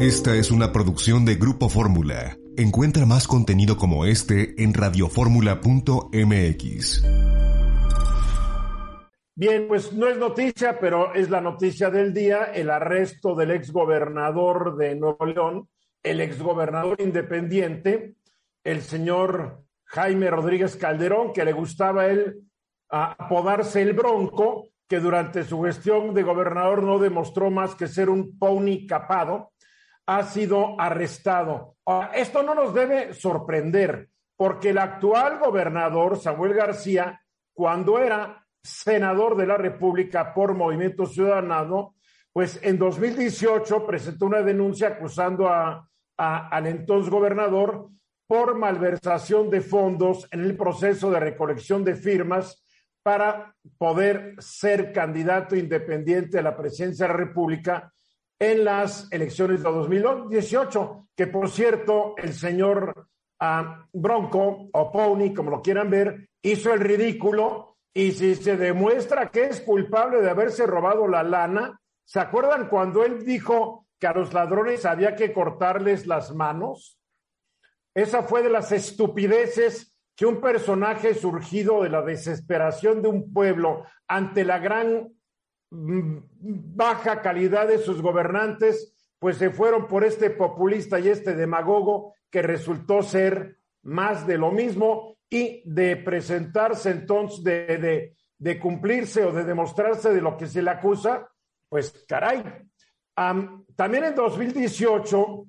Esta es una producción de Grupo Fórmula. Encuentra más contenido como este en radioformula.mx. Bien, pues no es noticia, pero es la noticia del día, el arresto del exgobernador de Nuevo León, el exgobernador independiente, el señor Jaime Rodríguez Calderón, que le gustaba a él apodarse el Bronco, que durante su gestión de gobernador no demostró más que ser un pony capado, ha sido arrestado. esto no nos debe sorprender, porque el actual gobernador, Samuel García, cuando era senador de la República por Movimiento Ciudadano, pues en 2018 presentó una denuncia acusando a, al entonces gobernador por malversación de fondos en el proceso de recolección de firmas para poder ser candidato independiente a la presidencia de la República en las elecciones de 2018, que por cierto, el señor ah, Bronco o Pony, como lo quieran ver, hizo el ridículo y si se demuestra que es culpable de haberse robado la lana, ¿se acuerdan cuando él dijo que a los ladrones había que cortarles las manos? Esa fue de las estupideces que un personaje surgido de la desesperación de un pueblo ante la gran baja calidad de sus gobernantes, pues se fueron por este populista y este demagogo que resultó ser más de lo mismo y de presentarse entonces, de, de, cumplirse o de demostrarse de lo que se le acusa, pues caray. también en 2018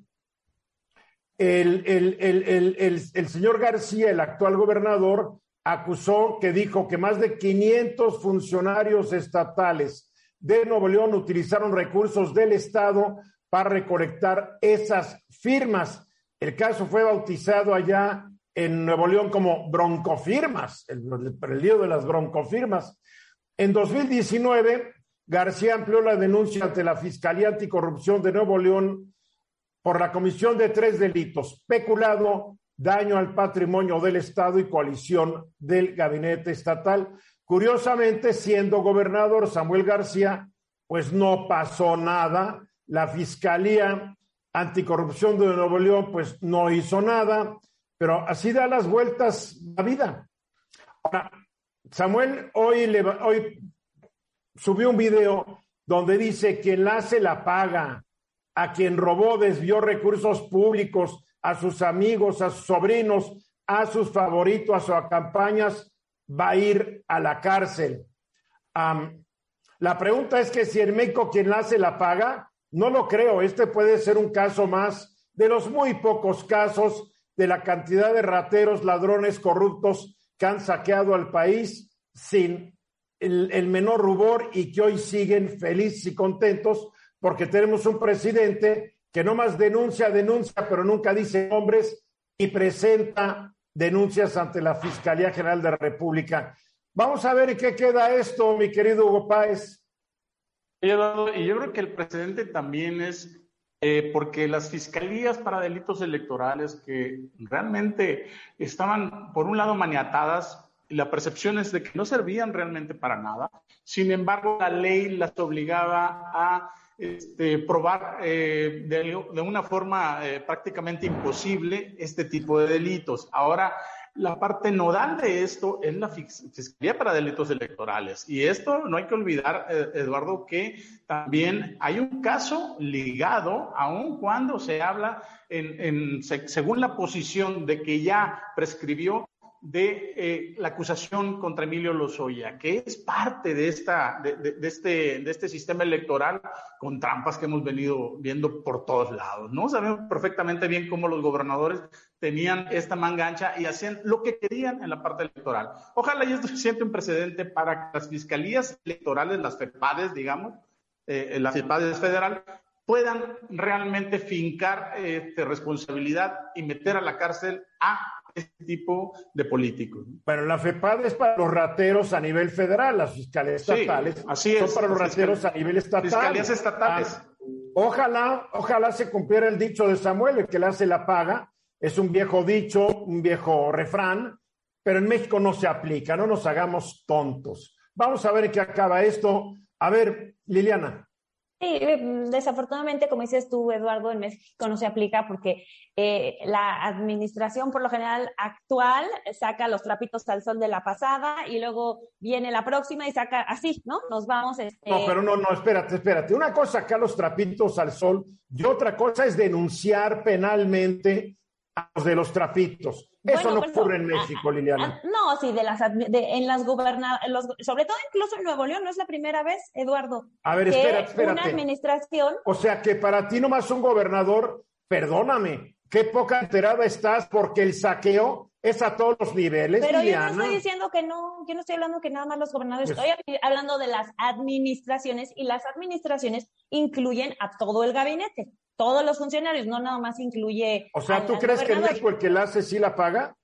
el, señor García, el actual gobernador, acusó que dijo que más de 500 funcionarios estatales de Nuevo León utilizaron recursos del Estado para recolectar esas firmas. El caso fue bautizado allá en Nuevo León como broncofirmas, el, el lío de las broncofirmas. En 2019, García amplió la denuncia ante la Fiscalía Anticorrupción de Nuevo León por la comisión de tres delitos, peculado, daño al patrimonio del Estado y coalición del gabinete estatal. Curiosamente, siendo gobernador Samuel García, pues no pasó nada. La Fiscalía Anticorrupción de Nuevo León, pues no hizo nada, pero así da las vueltas la vida. Ahora, Samuel hoy, le, hoy subió un video donde dice que la hace la paga, a quien robó, desvió recursos públicos, a sus amigos, a sus sobrinos, a sus favoritos, a sus campañas, va a ir a la cárcel. la pregunta es que si en México quien la hace la paga, no lo creo. Este puede ser un caso más de los muy pocos casos de la cantidad de rateros, ladrones, corruptos que han saqueado al país sin el, el menor rubor y que hoy siguen felices y contentos porque tenemos un presidente que no más denuncia, denuncia, pero nunca dice nombres y presenta denuncias ante la Fiscalía General de la República. Vamos a ver en qué queda esto, mi querido Hugo Páez. Y yo creo que el presidente también es eh, porque las fiscalías para delitos electorales que realmente estaban, por un lado, maniatadas, la percepción es de que no servían realmente para nada. Sin embargo, la ley las obligaba a este, probar eh, de, una forma eh, prácticamente imposible este tipo de delitos. Ahora, la parte nodal de esto es la Fiscalía para Delitos Electorales. Y esto no hay que olvidar, eh, Eduardo, que también hay un caso ligado, aun cuando se habla en, según la posición de que ya prescribió, de eh, la acusación contra Emilio Lozoya, que es parte de, esta, de, este, de este sistema electoral con trampas que hemos venido viendo por todos lados. ¿no? Sabemos perfectamente bien cómo los gobernadores tenían esta mangancha y hacían lo que querían en la parte electoral. Ojalá y esto siente un precedente para que las fiscalías electorales, las FEPADES, digamos, eh, la FEPADES federal, puedan realmente fincar este, responsabilidad y meter a la cárcel a este tipo de políticos. Pero la FEPAD es para los rateros a nivel federal, las fiscalías estatales así es, son para los rateros a nivel estatal. Fiscalías estatales. Ah, ojalá, ojalá se cumpliera el dicho de Samuel, el que le hace la paga. Es un viejo dicho, un viejo refrán, pero en México no se aplica, no nos hagamos tontos. Vamos a ver qué acaba esto. A ver, Liliana. Sí, mm, desafortunadamente, como dices tú, Eduardo, en México no se aplica porque eh, la administración, por lo general, actual saca los trapitos al sol de la pasada y luego viene la próxima y saca así, ¿no? Nos vamos. Este... No, pero no, no, espérate, espérate. Una cosa sacar los trapitos al sol y otra cosa es denunciar penalmente a los de los trapitos. Eso no ocurre en México, Liliana. no, sí, de las en las gobernadoras, sobre todo incluso en Nuevo León, no es la primera vez, Eduardo. A ver, espérate, espérate. Una administración. O sea que para ti nomás un gobernador, perdóname, qué poca enterada estás porque el saqueo es a todos los niveles. Pero yo no estoy diciendo que no, yo no estoy hablando que nada más los gobernadores, pues estoy hablando de las administraciones y las administraciones incluyen a todo el gabinete todos los funcionarios, no nada más incluye. O sea, ¿tú crees que México el que la hace sí la paga?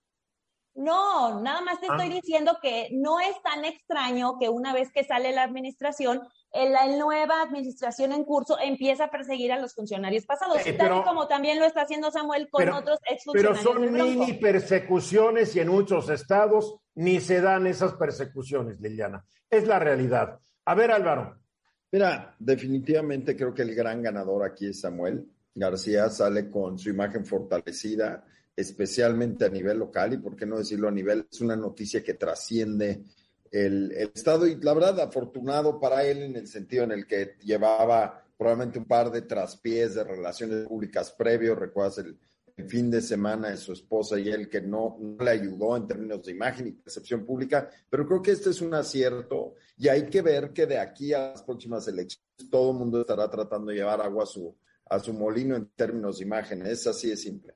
No, nada más te estoy ah. diciendo que no es tan extraño que una vez que sale la administración, la nueva administración en curso empieza a perseguir a los funcionarios pasados, eh, tal como también lo está haciendo Samuel con otros exfuncionarios. Pero son mini persecuciones y en muchos estados ni se dan esas persecuciones, Liliana. Es la realidad. A ver, Álvaro. Mira, definitivamente creo que el gran ganador aquí es Samuel. García sale con su imagen fortalecida, especialmente a nivel local y, por qué no decirlo a nivel, es una noticia que trasciende el, Estado y la verdad, afortunado para él en el sentido en el que llevaba probablemente un par de traspiés de relaciones públicas previos, recuerdas el, el fin de semana de su esposa y él que no, le ayudó en términos de imagen y percepción pública, pero creo que este es un acierto y hay que ver que de aquí a las próximas elecciones todo el mundo estará tratando de llevar agua a su, a su molino en términos de imagen. Es así de simple.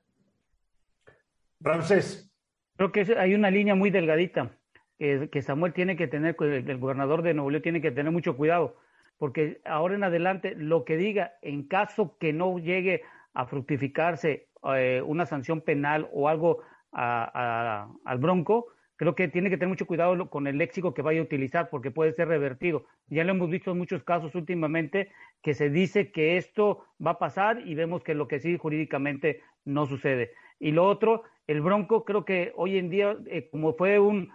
Ramsés. Creo que hay una línea muy delgadita que Samuel tiene que tener, el gobernador de Nuevo León tiene que tener mucho cuidado, porque ahora en adelante lo que diga, en caso que no llegue a fructificarse eh, una sanción penal o algo al Bronco, creo que tiene que tener mucho cuidado con el léxico que vaya a utilizar porque puede ser revertido. Ya lo hemos visto en muchos casos últimamente que se dice que esto va a pasar y vemos que lo que sí jurídicamente no sucede. Y lo otro, el Bronco creo que hoy en día, eh, como fue un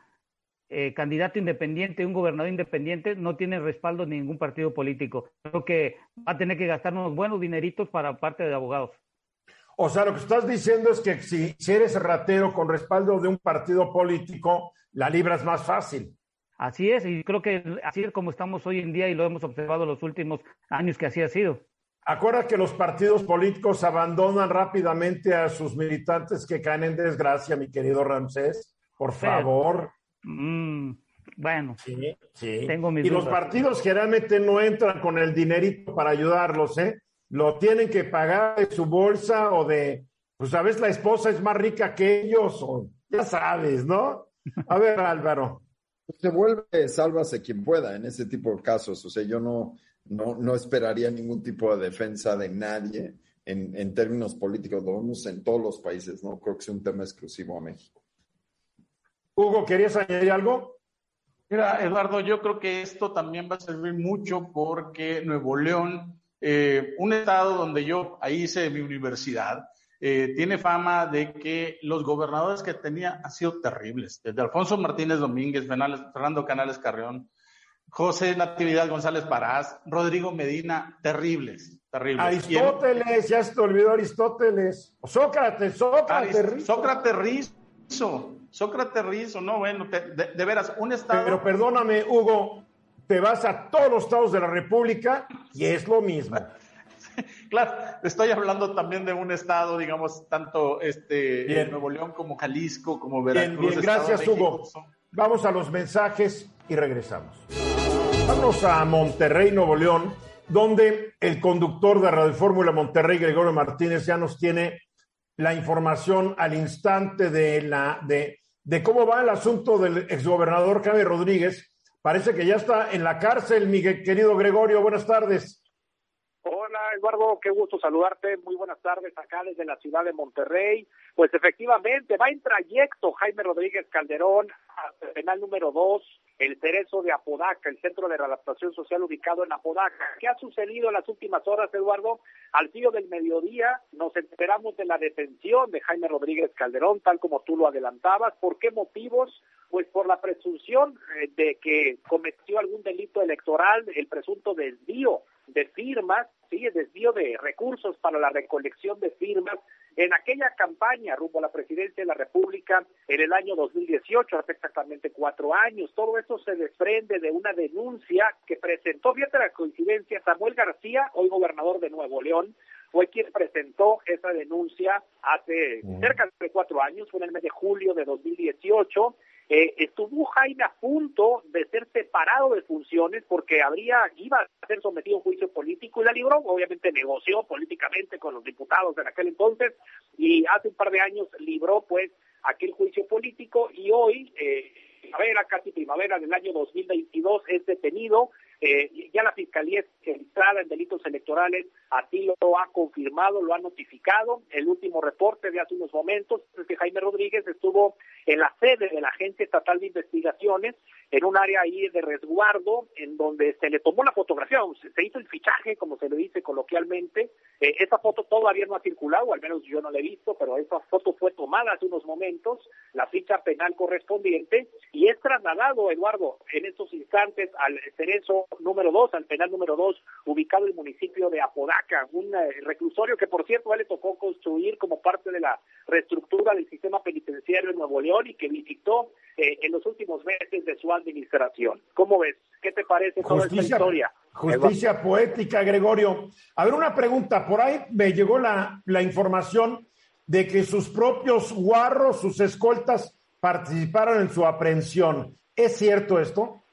eh, candidato independiente, un gobernador independiente, no tiene respaldo ningún partido político. Creo que va a tener que gastar unos buenos dineritos para parte de abogados. O sea, lo que estás diciendo es que si, si eres ratero con respaldo de un partido político, la libra es más fácil. Así es, y creo que así es como estamos hoy en día y lo hemos observado los últimos años que así ha sido. Acuérdate que los partidos políticos abandonan rápidamente a sus militantes que caen en desgracia, mi querido Ramsés. Por favor. Mm, bueno, sí, sí. Tengo y los partidos generalmente no entran con el dinerito para ayudarlos, ¿eh? Lo tienen que pagar de su bolsa o de, pues sabes, la esposa es más rica que ellos, o ya sabes, ¿no? A ver, Álvaro. Se vuelve sálvase quien pueda en ese tipo de casos. O sea, yo no, no, no esperaría ningún tipo de defensa de nadie en, en términos políticos. Lo vemos en todos los países, ¿no? Creo que es un tema exclusivo a México. Hugo, ¿querías añadir algo? Mira, Eduardo, yo creo que esto también va a servir mucho porque Nuevo León eh, un estado donde yo ahí hice mi universidad, eh, tiene fama de que los gobernadores que tenía han sido terribles, desde Alfonso Martínez Domínguez, Fernando Canales Carrión, José Natividad González Parás, Rodrigo Medina, terribles, terribles. Aristóteles, ya se te olvidó Aristóteles. Sócrates, Sócrates. Sócrates Rizo, Sócrates Rizo, no, bueno, de, veras, un estado. Pero perdóname, Hugo, te vas a todos los estados de la República y es lo mismo. Claro, estoy hablando también de un estado, digamos, tanto este Nuevo León como Jalisco, como Veracruz. Bien, bien, gracias Hugo. Vamos a los mensajes y regresamos. Vamos a Monterrey, Nuevo León, donde el conductor de Radio Fórmula Monterrey, Gregorio Martínez, ya nos tiene la información al instante de, la, de, de cómo va el asunto del exgobernador Jaime Rodríguez, Parece que ya está en la cárcel, mi querido Gregorio. Buenas tardes. Hola Eduardo, qué gusto saludarte. Muy buenas tardes acá desde la ciudad de Monterrey. Pues efectivamente, va en trayecto Jaime Rodríguez Calderón al penal número dos, el Cerezo de Apodaca, el centro de readaptación social ubicado en Apodaca. ¿Qué ha sucedido en las últimas horas, Eduardo? Al filo del mediodía nos enteramos de la detención de Jaime Rodríguez Calderón, tal como tú lo adelantabas. ¿Por qué motivos? Pues por la presunción eh, de que cometió algún delito electoral, el presunto desvío de firmas, sí, desvío de recursos para la recolección de firmas en aquella campaña rumbo a la presidencia de la República en el año 2018, hace exactamente cuatro años. Todo eso se desprende de una denuncia que presentó, fíjate la coincidencia, Samuel García, hoy gobernador de Nuevo León, fue quien presentó esa denuncia hace cerca de cuatro años, fue en el mes de julio de 2018. Eh, estuvo Jaime a punto de ser separado de funciones porque habría iba a ser sometido a un juicio político y la libró. Obviamente negoció políticamente con los diputados en aquel entonces y hace un par de años libró pues aquel juicio político y hoy eh, primavera, casi primavera del año 2022, es detenido. Eh, ya la Fiscalía especializada en delitos electorales así lo ha confirmado, lo ha notificado. El último reporte de hace unos momentos es que Jaime Rodríguez estuvo en la sede de la Agencia Estatal de Investigaciones, en un área ahí de resguardo, en donde se le tomó la fotografía, se hizo el fichaje, como se le dice coloquialmente. Eh, esa foto todavía no ha circulado, al menos yo no la he visto, pero esa foto fue tomada hace unos momentos, la ficha penal correspondiente, y es trasladado, Eduardo, en estos instantes al Cerezo número 2, al penal número 2, ubicado en el municipio de Apodaca, un eh, reclusorio que, por cierto, a él le tocó construir como parte de la reestructura del sistema penitenciario en Nuevo León y que visitó eh, en los últimos meses de su administración. ¿Cómo ves? ¿Qué te parece toda esta historia? Justicia poética, Gregorio. A ver, una pregunta. Por ahí me llegó la, la información de que sus propios guarros, sus escoltas, participaron en su aprehensión. ¿Es cierto esto?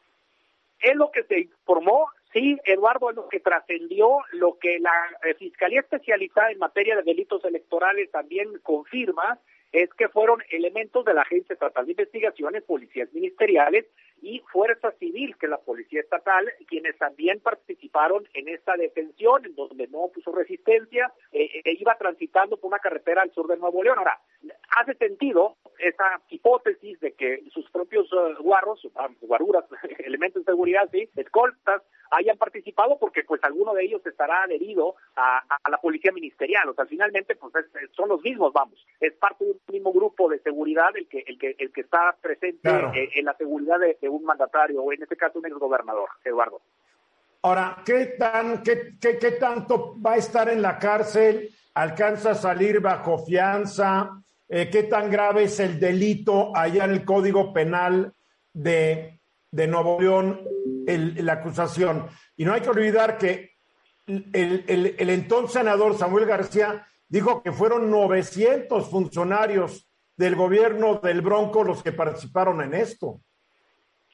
Es lo que se informó, sí, Eduardo, es lo que trascendió, lo que la eh, Fiscalía Especializada en materia de delitos electorales también confirma, es que fueron elementos de la Agencia Estatal de Investigaciones, policías ministeriales y Fuerza Civil, que es la Policía Estatal, quienes también participaron en esta detención, en donde no puso resistencia, eh, e iba transitando por una carretera al sur de Nuevo León. Ahora, hace sentido esa hipótesis de que sus propios uh, guarros, ah, guaruras, elementos de seguridad, sí, escoltas, hayan participado porque pues alguno de ellos estará adherido a, la policía ministerial, o sea, finalmente pues son los mismos, vamos, es parte de un mismo grupo de seguridad el que el que el que está presente eh, en, la seguridad de, un mandatario o en este caso un exgobernador, Eduardo. Ahora, ¿qué tan qué, qué, qué tanto va a estar en la cárcel? ¿Alcanza a salir bajo fianza? Eh, qué tan grave es el delito allá en el Código Penal de, de Nuevo León, la acusación. Y no hay que olvidar que el, el, entonces senador Samuel García dijo que fueron 900 funcionarios del gobierno del Bronco los que participaron en esto.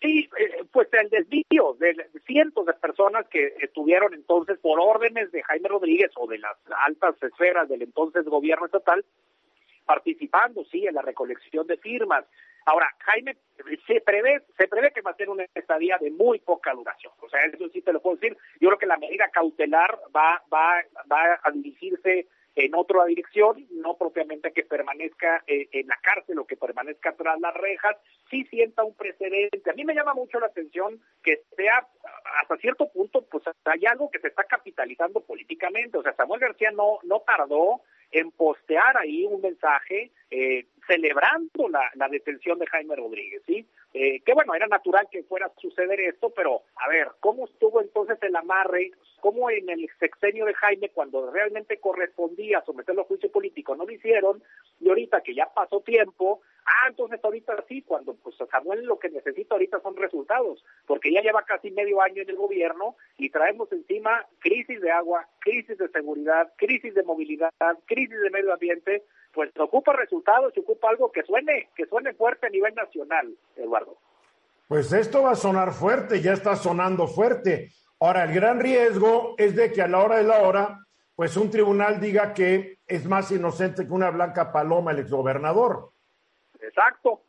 Sí, eh, pues el desvío de cientos de personas que estuvieron entonces por órdenes de Jaime Rodríguez o de las altas esferas del entonces gobierno estatal, participando, sí, en la recolección de firmas. Ahora, Jaime, se prevé, se prevé que va a ser una estadía de muy poca duración. O sea, eso sí te lo puedo decir. Yo creo que la medida cautelar va, va, va a dirigirse en otra dirección, no propiamente que permanezca eh, en la cárcel o que permanezca tras las rejas, sí sienta un precedente. A mí me llama mucho la atención que sea hasta cierto punto, pues hay algo que se está capitalizando políticamente. O sea, Samuel García no, no tardó en postear ahí un mensaje eh, celebrando la, la, detención de Jaime Rodríguez, ¿sí? Eh, que bueno, era natural que fuera a suceder esto, pero a ver, ¿cómo estuvo entonces el amarre? ¿Cómo en el sexenio de Jaime, cuando realmente correspondía someterlo a juicio político, no lo hicieron? Y ahorita que ya pasó tiempo, ah, entonces ahorita sí, cuando pues Samuel lo que necesita ahorita son resultados, porque ya lleva casi medio año en el gobierno y traemos encima crisis de agua, crisis de seguridad, crisis de movilidad, crisis de medio ambiente, pues ocupa resultados, se ocupa algo que suene, que suene fuerte a nivel nacional, Eduardo. Pues esto va a sonar fuerte, ya está sonando fuerte. Ahora, el gran riesgo es de que a la hora de la hora, pues un tribunal diga que es más inocente que una blanca paloma el exgobernador. Exacto.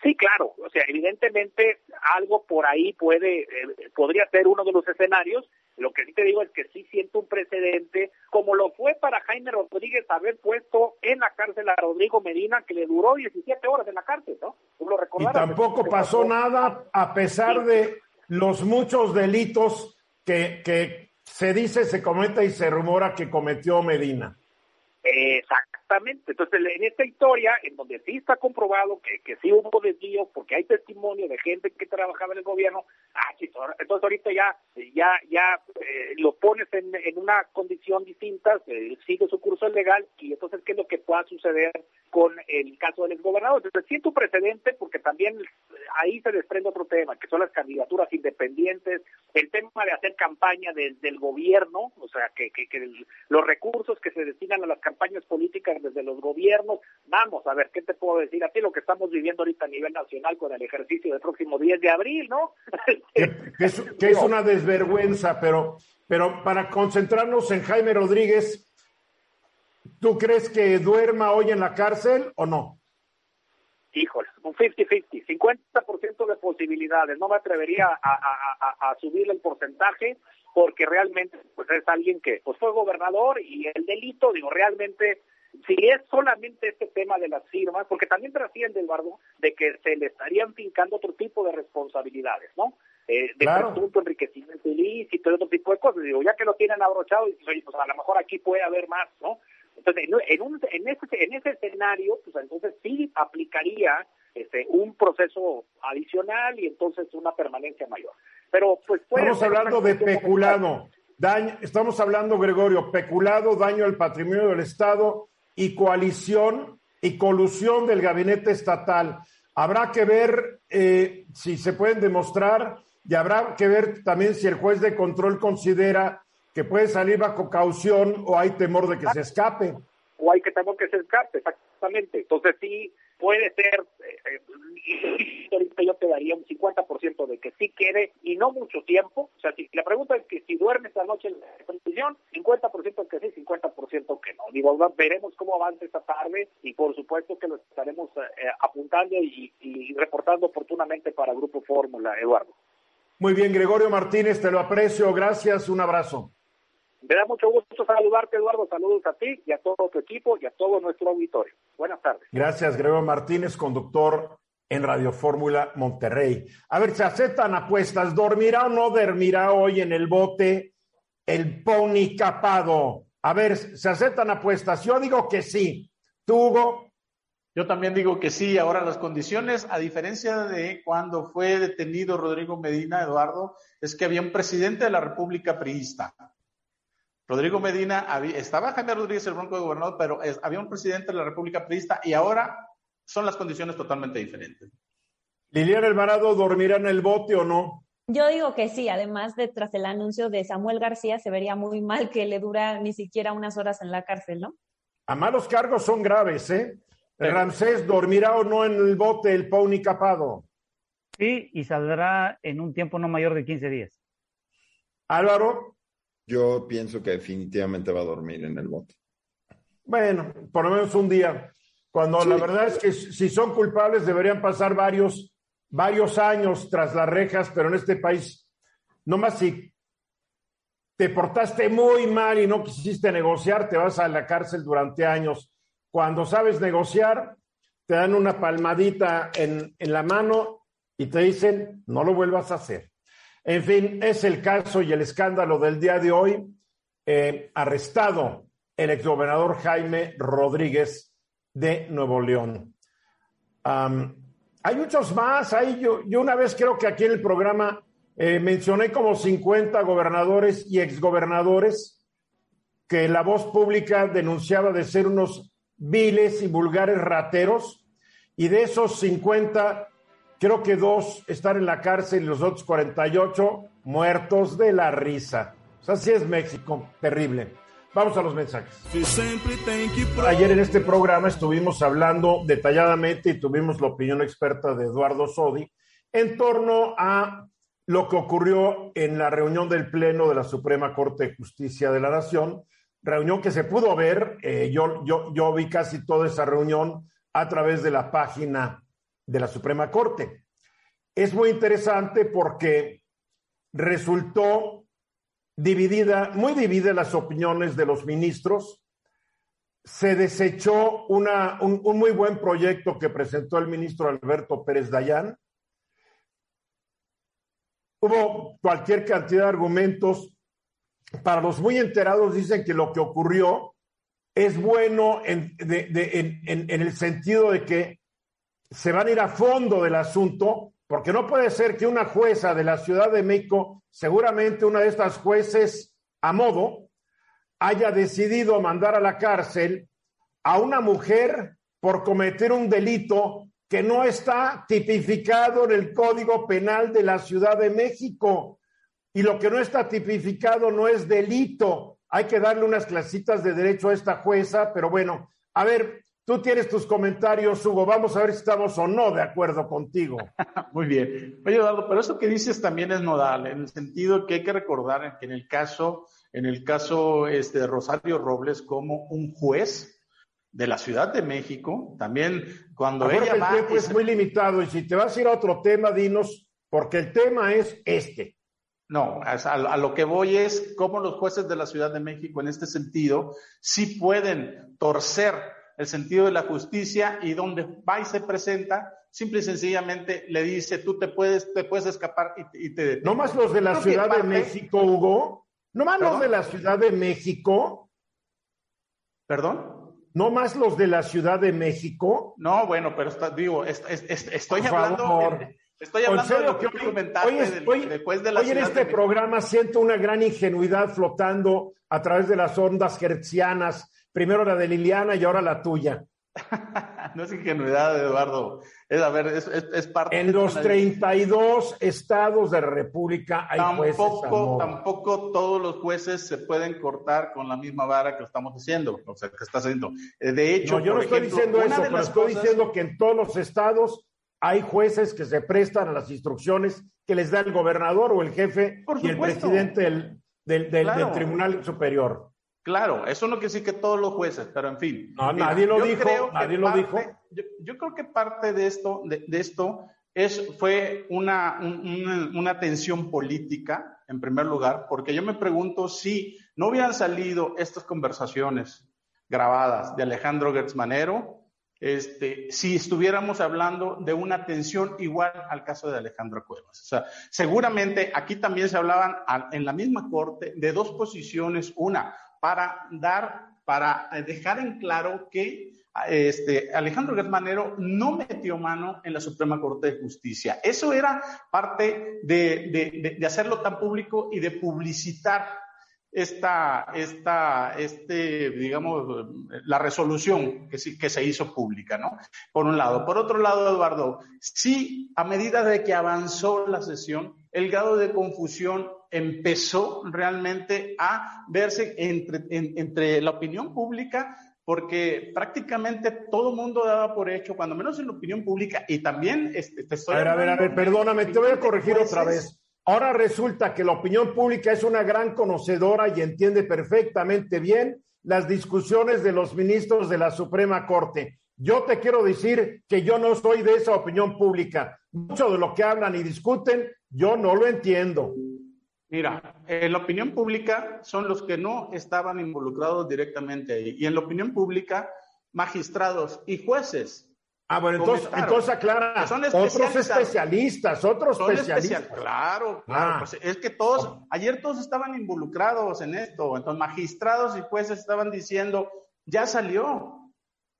Sí, claro. O sea, evidentemente algo por ahí puede, eh, podría ser uno de los escenarios. Lo que sí te digo es que sí siento un precedente, como lo fue para Jaime Rodríguez haber puesto en la cárcel a Rodrigo Medina, que le duró 17 horas en la cárcel, ¿no? Tú lo y tampoco pasó nada a pesar de los muchos delitos que, que se dice, se cometa y se rumora que cometió Medina. Exactamente. Entonces, en esta historia, en donde sí está comprobado que, que sí hubo desvío, porque hay testimonio de gente que trabajaba en el gobierno, ah, entonces ahorita ya ya ya eh, lo pones en, en una condición distinta, sigue su curso legal, y entonces, ¿qué es lo que pueda suceder con el caso del exgobernador? Entonces, siento precedente, porque también ahí se desprende otro tema, que son las candidaturas independientes, el tema de hacer campaña desde el gobierno, o sea, que, los recursos que se destinan a las campañas políticas desde los gobiernos. Vamos a ver, ¿qué te puedo decir a ti? Lo que estamos viviendo ahorita a nivel nacional con el ejercicio del próximo 10 de abril, ¿no? que, es, que es una desvergüenza, pero, pero para concentrarnos en Jaime Rodríguez, ¿tú crees que duerma hoy en la cárcel o no? Híjole, un 50-50, 50%, de posibilidades. No me atrevería a, a, a, subir el porcentaje porque realmente pues es alguien que pues fue gobernador y el delito, digo, realmente si es solamente este tema de las firmas, porque también trasciende, Eduardo, de que se le estarían fincando otro tipo de responsabilidades, ¿no? Eh, de claro. presunto enriquecimiento ilícito y otro tipo de cosas. Digo, ya que lo tienen abrochado, pues, pues a lo mejor aquí puede haber más, ¿no? Entonces, en, un, en, ese, en ese escenario, pues entonces sí aplicaría este, un proceso adicional y entonces una permanencia mayor. Pero pues Estamos hablando de peculado. Daño, estamos hablando, Gregorio, peculado, daño al patrimonio del Estado y coalición y colusión del gabinete estatal. Habrá que ver eh, si se pueden demostrar y habrá que ver también si el juez de control considera que puede salir bajo caución o hay temor de que se escape. O hay que temor que se escape, exactamente. Entonces sí, puede ser, eh, eh, yo te daría un 50% de que sí quede y no mucho tiempo. O sea, si la pregunta es que si duerme esta noche en la prisión, 50% que sí, 50% que no. Digo, veremos cómo avanza esta tarde y por supuesto que lo estaremos eh, apuntando y, y reportando oportunamente para Grupo Fórmula, Eduardo. Muy bien, Gregorio Martínez, te lo aprecio. Gracias, un abrazo. Me da mucho gusto saludarte, Eduardo. Saludos a ti y a todo tu equipo y a todo nuestro auditorio. Buenas tardes. Gracias, Gregorio Martínez, conductor en Radio Fórmula Monterrey. A ver, se aceptan apuestas. ¿Dormirá o no dormirá hoy en el bote el pony capado? A ver, ¿se aceptan apuestas? Yo digo que sí. ¿Tú, Hugo? Yo también digo que sí. Ahora, las condiciones, a diferencia de cuando fue detenido Rodrigo Medina, Eduardo, es que había un presidente de la República priista Rodrigo Medina, estaba Jaime Rodríguez el Bronco de gobernador, pero había un presidente de la República Prista y ahora son las condiciones totalmente diferentes. Liliana Alvarado, ¿dormirá en el bote o no? Yo digo que sí, además de tras el anuncio de Samuel García, se vería muy mal que le dura ni siquiera unas horas en la cárcel, ¿no? A malos cargos son graves, ¿eh? Ramsés, ¿dormirá o no en el bote el Pony Capado? Sí, y saldrá en un tiempo no mayor de 15 días. Álvaro. Yo pienso que definitivamente va a dormir en el bote. Bueno, por lo menos un día. Cuando la verdad es que si son culpables deberían pasar varios, varios años tras las rejas, pero en este país, no más si te portaste muy mal y no quisiste negociar, te vas a la cárcel durante años. Cuando sabes negociar, te dan una palmadita en, en la mano y te dicen, no lo vuelvas a hacer. En fin, es el caso y el escándalo del día de hoy. Eh, arrestado el exgobernador Jaime Rodríguez de Nuevo León. hay muchos más. Yo, una vez creo que aquí en el programa eh, mencioné como 50 gobernadores y exgobernadores que la voz pública denunciaba de ser unos viles y vulgares rateros. Y de esos 50, Creo que dos están en la cárcel y los otros 48 muertos de la risa. O sea, sí es México, terrible. Vamos a los mensajes. Ayer en este programa estuvimos hablando detalladamente y tuvimos la opinión experta de Eduardo Sodi en torno a lo que ocurrió en la reunión del Pleno de la Suprema Corte de Justicia de la Nación, reunión que se pudo ver, eh, yo, yo, yo vi casi toda esa reunión a través de la página de la Suprema Corte. Es muy interesante porque resultó dividida, muy dividida las opiniones de los ministros. Se desechó una, un, muy buen proyecto que presentó el ministro Alberto Pérez Dayán. Hubo cualquier cantidad de argumentos. Para los muy enterados dicen que lo que ocurrió es bueno en, en el sentido de que se van a ir a fondo del asunto, porque no puede ser que una jueza de la Ciudad de México, seguramente una de estas jueces a modo, haya decidido mandar a la cárcel a una mujer por cometer un delito que no está tipificado en el Código Penal de la Ciudad de México. Y lo que no está tipificado no es delito. Hay que darle unas clasitas de derecho a esta jueza, pero bueno, a ver, tú tienes tus comentarios, Hugo. Vamos a ver si estamos o no de acuerdo contigo. Muy bien. Oye, Eduardo, pero eso que dices también es nodal, en el sentido que hay que recordar que en el caso, en el caso este, de Rosario Robles, como un juez de la Ciudad de México, también cuando ella va... El tiempo es muy limitado y si te vas a ir a otro tema, dinos, porque el tema es este. No, a, lo que voy es cómo los jueces de la Ciudad de México en este sentido sí pueden torcer el sentido de la justicia y donde va y se presenta, simple y sencillamente le dice, tú te puedes, te puedes escapar y, te... No más los de la Ciudad de México, Hugo. No más los de la Ciudad de México. ¿Perdón? ¿No más los de la Ciudad de México? No, bueno, pero digo, estoy hablando. Estoy hablando de lo que hoy, hoy, después de la Hoy en este programa siento una gran ingenuidad flotando a través de las ondas hertzianas, primero la de Liliana y ahora la tuya. no es ingenuidad, Eduardo. Es, a ver, es, es, parte En los 32 estados de la República hay tampoco, jueces. Tampoco todos los jueces se pueden cortar con la misma vara que estamos diciendo, o sea, que está haciendo. Eh, de hecho, no, yo no estoy diciendo eso, pero estoy diciendo que en todos los estados hay jueces que se prestan a las instrucciones que les da el gobernador o el jefe y el presidente del, del, del Tribunal Superior. Claro, eso no quiere decir que todos los jueces, pero en fin. No, nadie lo dijo, nadie lo dijo. Yo, creo que parte de esto, de, esto es, fue una, una, tensión política, en primer lugar, porque yo me pregunto si no hubieran salido estas conversaciones grabadas de Alejandro Gertz este, si estuviéramos hablando de una tensión igual al caso de Alejandro Cuevas. O sea, seguramente aquí también se hablaban en la misma corte de dos posiciones, una para dar, para dejar en claro que este, Alejandro Germanero no metió mano en la Suprema Corte de Justicia. Eso era parte de, hacerlo tan público y de publicitar esta, esta, este, digamos, la resolución que, que se hizo pública, ¿no? Por un lado. Por otro lado, Eduardo, sí, a medida de que avanzó la sesión, el grado de confusión empezó realmente a verse entre, entre la opinión pública porque prácticamente todo el mundo daba por hecho, cuando menos en la opinión pública, y también este, te estoy... A ver, a ver, a ver, perdóname, te voy a corregir otra vez. Ahora resulta que la opinión pública es una gran conocedora y entiende perfectamente bien las discusiones de los ministros de la Suprema Corte. Yo te quiero decir que yo no soy de esa opinión pública. Mucho de lo que hablan y discuten, yo no lo entiendo. Mira, en la opinión pública son los que no estaban involucrados directamente ahí. Y en la opinión pública, magistrados y jueces. Ah, bueno, entonces, entonces aclara, son otros especialistas, otros especialistas. claro, claro. Ah. Pues es que todos, ayer todos estaban involucrados en esto. Entonces, magistrados y jueces estaban diciendo, ya salió,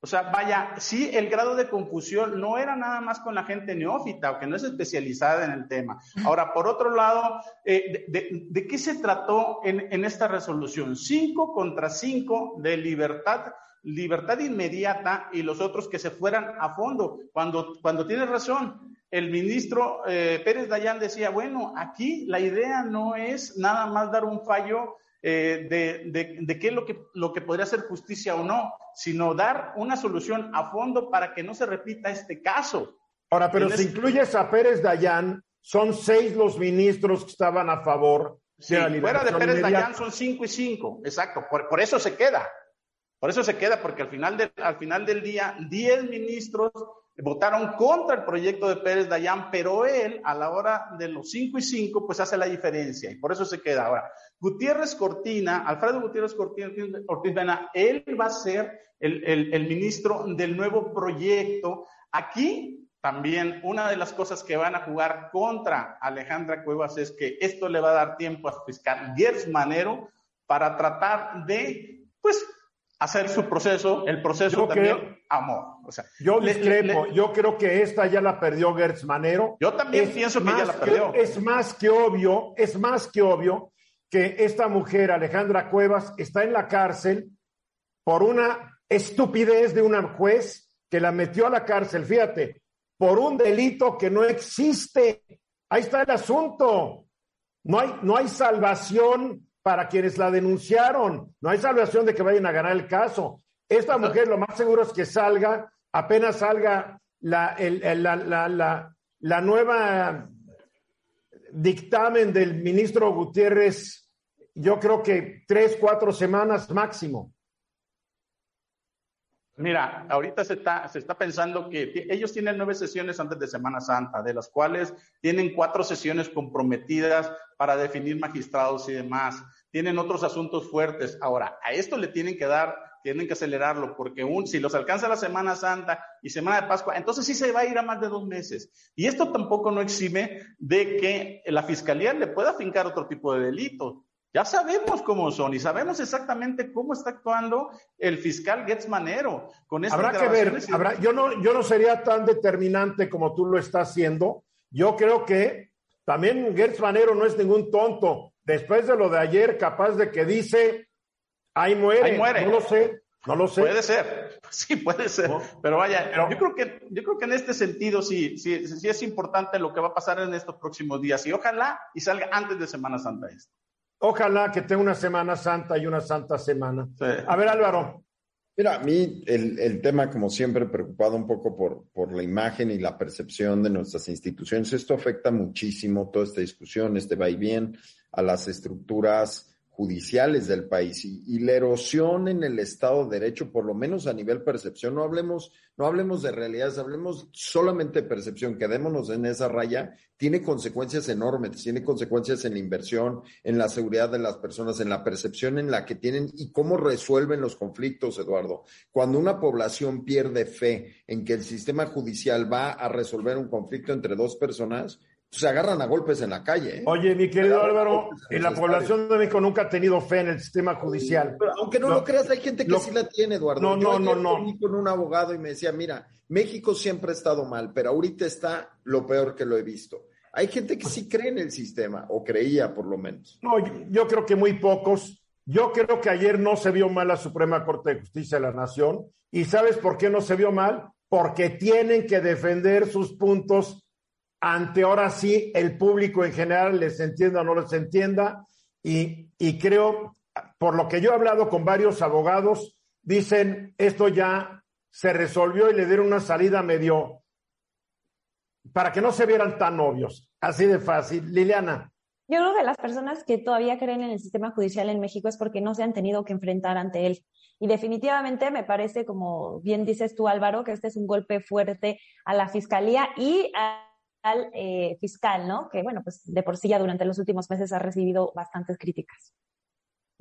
o sea, vaya, sí, el grado de confusión no era nada más con la gente neófita o que no es especializada en el tema. Ahora, por otro lado, eh, de, qué se trató en, esta resolución? Cinco contra cinco de libertad, libertad inmediata y los otros que se fueran a fondo. Cuando, cuando tienes razón, el ministro eh, Pérez Dayán decía, bueno, aquí la idea no es nada más dar un fallo eh, de, qué es lo que, lo que podría ser justicia o no, sino dar una solución a fondo para que no se repita este caso. Ahora, pero si incluyes a Pérez Dayán, son seis los ministros que estaban a favor. Sí, fuera de Pérez Dayán son cinco y cinco, exacto, por, por, eso se queda. Por eso se queda, porque al final, al final del día, diez ministros votaron contra el proyecto de Pérez Dayán, pero él, a la hora de los cinco y cinco, pues hace la diferencia y por eso se queda. Ahora, Gutiérrez Cortina, Alfredo Gutiérrez Cortina él va a ser el, el, ministro del nuevo proyecto. Aquí también una de las cosas que van a jugar contra Alejandra Cuevas es que esto le va a dar tiempo a fiscal Gers Manero para tratar de, pues, hacer su proceso, el proceso también amor. O sea, yo discrepo, yo creo que esta ya la perdió Gertz Manero. Yo también pienso que ya la perdió. es más que obvio, es más que obvio que esta mujer, Alejandra Cuevas, está en la cárcel por una estupidez de una juez que la metió a la cárcel, fíjate, por un delito que no existe. Ahí está el asunto. No hay, no hay salvación para quienes la denunciaron. No hay salvación de que vayan a ganar el caso. Esta mujer lo más seguro es que salga, apenas salga la, la, la, nueva dictamen del ministro Gutiérrez, yo creo que tres, cuatro semanas máximo. Mira, ahorita se está, se está pensando que ellos tienen nueve sesiones antes de Semana Santa, de las cuales tienen cuatro sesiones comprometidas para definir magistrados y demás. Tienen otros asuntos fuertes. Ahora, a esto le tienen que dar, tienen que acelerarlo, porque un, si los alcanza la Semana Santa y Semana de Pascua, entonces sí se va a ir a más de dos meses. Y esto tampoco no exime de que la Fiscalía le pueda fincar otro tipo de delito. Ya sabemos cómo son y sabemos exactamente cómo está actuando el fiscal Getz Manero. Con habrá que ver, habrá, yo, no, yo no sería tan determinante como tú lo estás haciendo. Yo creo que también Gertz Manero no es ningún tonto. Después de lo de ayer, capaz de que dice, ahí muere. Ahí muere. No lo sé, no lo sé. Puede ser, sí, puede ser. Pero vaya, yo, creo que, yo creo que en este sentido sí, sí, sí es importante lo que va a pasar en estos próximos días. Y ojalá y salga antes de Semana Santa esto. Ojalá que tenga una Semana Santa y una Santa Semana. A ver, Álvaro. Mira, a mí el, el, tema, como siempre, preocupado un poco por, por la imagen y la percepción de nuestras instituciones. Esto afecta muchísimo toda esta discusión, este va y bien, a las estructuras judiciales del país y, la erosión en el Estado de Derecho, por lo menos a nivel percepción, no hablemos, no hablemos de realidades, hablemos solamente de percepción, quedémonos en esa raya, tiene consecuencias enormes, tiene consecuencias en la inversión, en la seguridad de las personas, en la percepción en la que tienen y cómo resuelven los conflictos, Eduardo. Cuando una población pierde fe en que el sistema judicial va a resolver un conflicto entre dos personas, se agarran a golpes en la calle. ¿eh? Oye, mi querido Álvaro, en la población de México nunca ha tenido fe en el sistema judicial. aunque no, lo creas, hay gente que sí la tiene, Eduardo. No, no, no, no. con un abogado y me decía, mira, México siempre ha estado mal, pero ahorita está lo peor que lo he visto. Hay gente que sí cree en el sistema, o creía por lo menos. No, yo, creo que muy pocos. Yo creo que ayer no se vio mal la Suprema Corte de Justicia de la Nación. ¿Y sabes por qué no se vio mal? Porque tienen que defender sus puntos ante ahora sí el público en general les entienda o no les entienda. Y, y creo, por lo que yo he hablado con varios abogados, dicen esto ya se resolvió y le dieron una salida medio para que no se vieran tan obvios. Así de fácil. Liliana. Yo creo que las personas que todavía creen en el sistema judicial en México es porque no se han tenido que enfrentar ante él. Y definitivamente me parece, como bien dices tú, Álvaro, que este es un golpe fuerte a la fiscalía y a eh, fiscal, ¿no? Que bueno, pues de por sí ya durante los últimos meses ha recibido bastantes críticas.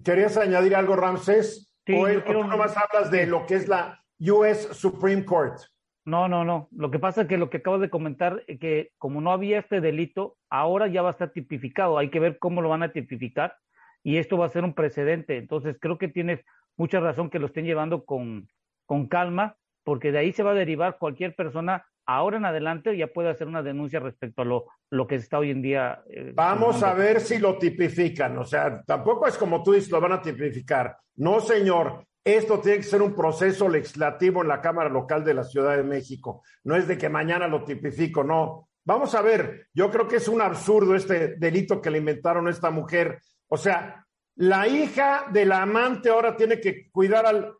¿Querías añadir algo, Ramsés? Sí, ¿O, el, tú nomás hablas de lo que es la US Supreme Court? No, no, no. Lo que pasa es que lo que acabo de comentar, es que como no había este delito, ahora ya va a estar tipificado. Hay que ver cómo lo van a tipificar y esto va a ser un precedente. Entonces creo que tienes mucha razón que lo estén llevando con, con calma, porque de ahí se va a derivar cualquier persona ahora en adelante ya puede hacer una denuncia respecto a lo, lo que está hoy en día. Eh, Vamos a ver si lo tipifican. O sea, tampoco es como tú dices, lo van a tipificar. No, señor. Esto tiene que ser un proceso legislativo en la Cámara Local de la Ciudad de México. No es de que mañana lo tipifico, no. Vamos a ver, yo creo que es un absurdo este delito que le inventaron a esta mujer. O sea, la hija de la amante ahora tiene que cuidar al,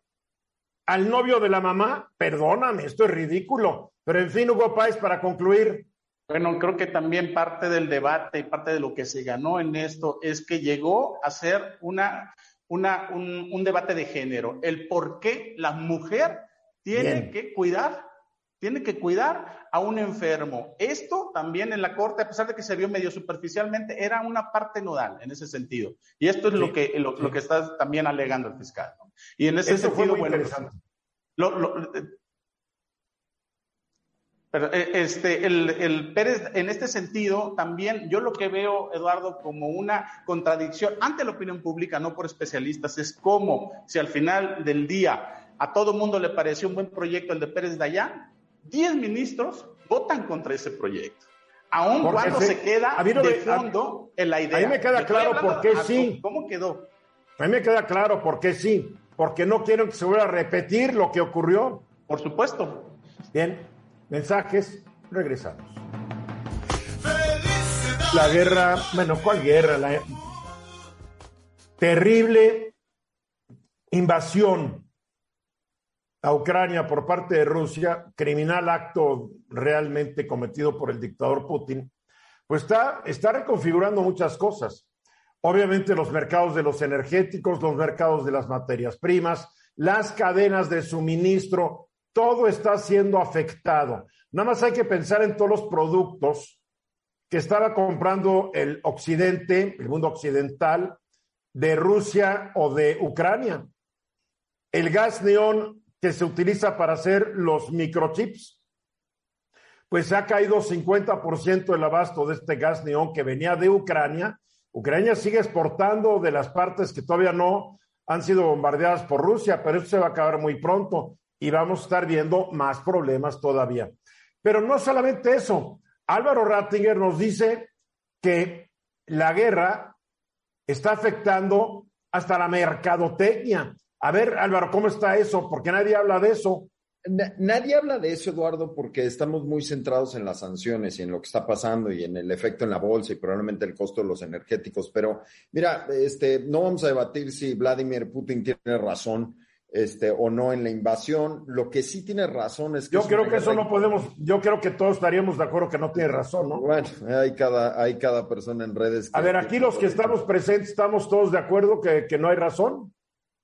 al novio de la mamá. Perdóname, esto es ridículo. Pero en fin, Hugo Páez, para concluir. Bueno, creo que también parte del debate y parte de lo que se ganó en esto es que llegó a ser una, una, un, debate de género. El por qué la mujer tiene que cuidar, tiene que cuidar a un enfermo. Esto también en la Corte, a pesar de que se vio medio superficialmente, era una parte nodal en ese sentido. Y esto es lo, que, lo, que está también alegando el fiscal. Y en ese sentido, bueno, lo, Pero, eh, este, el, el, Pérez, en este sentido, también yo lo que veo, Eduardo, como una contradicción ante la opinión pública, no por especialistas, es como si al final del día a todo mundo le pareció un buen proyecto el de Pérez Dayán, 10 ministros votan contra ese proyecto. Aún cuando se, queda de fondo en la idea. A mí me queda claro por qué sí. ¿Cómo quedó? A mí me queda claro por qué sí. Porque no quiero que se vuelva a repetir lo que ocurrió. Por supuesto. Bien, mensajes, regresamos. La guerra, bueno, ¿cuál guerra? La terrible invasión a Ucrania por parte de Rusia, criminal acto realmente cometido por el dictador Putin, pues está, está reconfigurando muchas cosas. Obviamente los mercados de los energéticos, los mercados de las materias primas, las cadenas de suministro, todo está siendo afectado. Nada más hay que pensar en todos los productos que estaba comprando el occidente, el mundo occidental, de Rusia o de Ucrania. El gas neón que se utiliza para hacer los microchips, pues ha caído 50% el abasto de este gas neón que venía de Ucrania. Ucrania sigue exportando de las partes que todavía no han sido bombardeadas por Rusia, pero eso se va a acabar muy pronto y vamos a estar viendo más problemas todavía. Pero no solamente eso, Álvaro Rattinger nos dice que la guerra está afectando hasta la mercadotecnia. A ver, Álvaro, ¿cómo está eso? Porque nadie habla de eso. Nadie habla de eso, Eduardo, porque estamos muy centrados en las sanciones y en lo que está pasando y en el efecto en la bolsa y probablemente el costo de los energéticos. Pero mira, este, no vamos a debatir si Vladimir Putin tiene razón este, o no en la invasión. Lo que sí tiene razón es que... Yo creo que eso no podemos, yo creo que todos estaríamos de acuerdo que no tiene razón, ¿no? Bueno, hay cada, hay cada persona en redes. a ver, aquí los que estamos presentes, ¿estamos todos de acuerdo que, que no hay razón?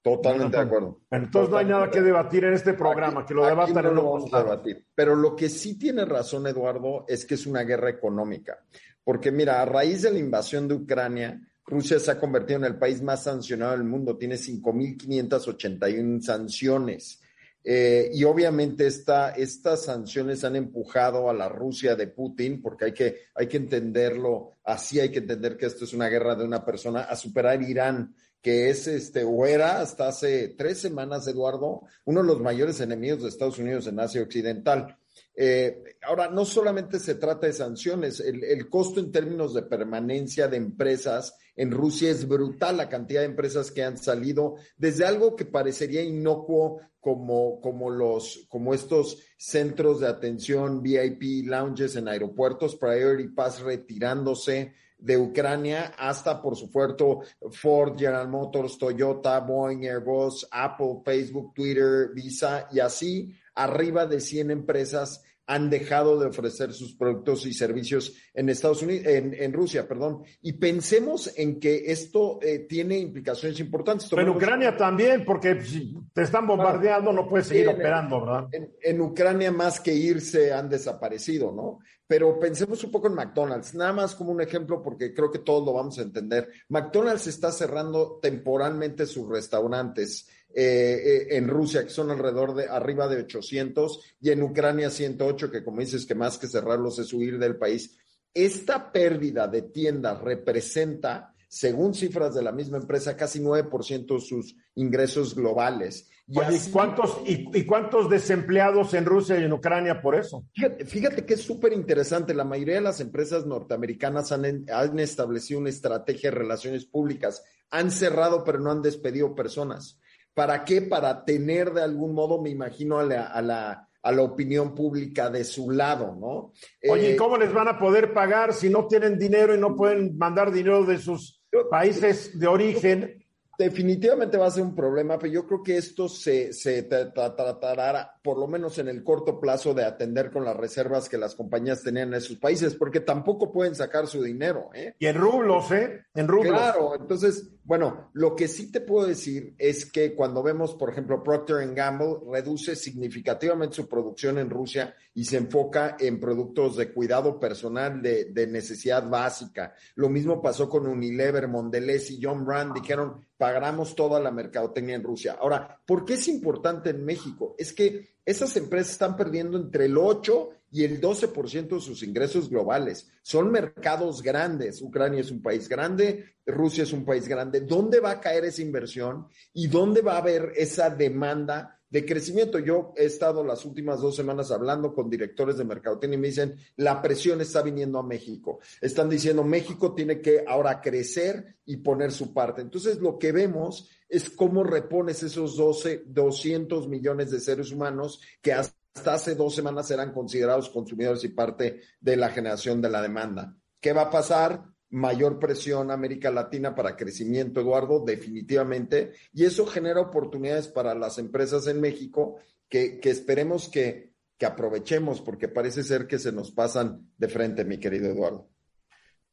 Totalmente de acuerdo. Entonces no hay nada que debatir en este programa, que lo debatan en lo debatir. Pero lo que sí tiene razón, Eduardo, es que es una guerra económica. Porque mira, a raíz de la invasión de Ucrania, Rusia se ha convertido en el país más sancionado del mundo, tiene 5.581 sanciones. Eh, y obviamente esta, estas sanciones han empujado a la Rusia de Putin, porque hay que, hay que entenderlo así, hay que entender que esto es una guerra de una persona, a superar Irán, que es este, o era hasta hace tres semanas, Eduardo, uno de los mayores enemigos de Estados Unidos en Asia Occidental. Eh, ahora, no solamente se trata de sanciones, el, costo en términos de permanencia de empresas en Rusia es brutal, la cantidad de empresas que han salido desde algo que parecería inocuo como, como, los, como estos centros de atención VIP, lounges en aeropuertos, Priority Pass retirándose de Ucrania hasta, por supuesto, Ford, General Motors, Toyota, Boeing, Airbus, Apple, Facebook, Twitter, Visa y así arriba de 100 empresas han dejado de ofrecer sus productos y servicios en Estados Unidos, en, Rusia, perdón. Y pensemos en que esto eh, tiene implicaciones importantes. Pero en Ucrania también, porque si te están bombardeando, no puedes seguir operando, ¿verdad? En, Ucrania más que irse han desaparecido, ¿no? Pero pensemos un poco en McDonald's, nada más como un ejemplo, porque creo que todos lo vamos a entender. McDonald's está cerrando temporalmente sus restaurantes eh, eh, en Rusia, que son alrededor de arriba de 800, y en Ucrania 108, que como dices que más que cerrarlos es huir del país. Esta pérdida de tiendas representa, según cifras de la misma empresa, casi 9% de sus ingresos globales. Y, cuántos, y, cuántos desempleados en Rusia y en Ucrania por eso? Fíjate, que es súper interesante. La mayoría de las empresas norteamericanas han, han, establecido una estrategia de relaciones públicas. Han cerrado, pero no han despedido personas. ¿Para qué? Para tener de algún modo, me imagino, a la, a la, a la opinión pública de su lado, ¿no? Oye, ¿y eh, cómo les van a poder pagar si no tienen dinero y no pueden mandar dinero de sus países de origen? Definitivamente va a ser un problema, pero yo creo que esto se, se tratará, por lo menos en el corto plazo, de atender con las reservas que las compañías tenían en esos países, porque tampoco pueden sacar su dinero. ¿eh? Y en rublos, ¿eh? En rublos. Claro, entonces, bueno, lo que sí te puedo decir es que cuando vemos, por ejemplo, Procter Gamble reduce significativamente su producción en Rusia y se enfoca en productos de cuidado personal de, de necesidad básica. Lo mismo pasó con Unilever, Mondelez y John Brand, dijeron pagamos toda la mercadotecnia en Rusia. Ahora, ¿por qué es importante en México? Es que esas empresas están perdiendo entre el 8 y el 12% de sus ingresos globales. Son mercados grandes. Ucrania es un país grande, Rusia es un país grande. ¿Dónde va a caer esa inversión y dónde va a haber esa demanda de crecimiento. Yo he estado las últimas dos semanas hablando con directores de mercadotecnia y me dicen, la presión está viniendo a México. Están diciendo, México tiene que ahora crecer y poner su parte. Entonces, lo que vemos es cómo repones esos 12, 200 millones de seres humanos que hasta hace dos semanas eran considerados consumidores y parte de la generación de la demanda. ¿Qué va a pasar? Mayor presión a América Latina para crecimiento, Eduardo, definitivamente, y eso genera oportunidades para las empresas en México que, esperemos que, que aprovechemos, porque parece ser que se nos pasan de frente, mi querido Eduardo.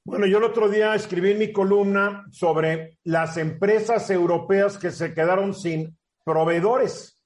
Bueno, yo el otro día escribí en mi columna sobre las empresas europeas que se quedaron sin proveedores.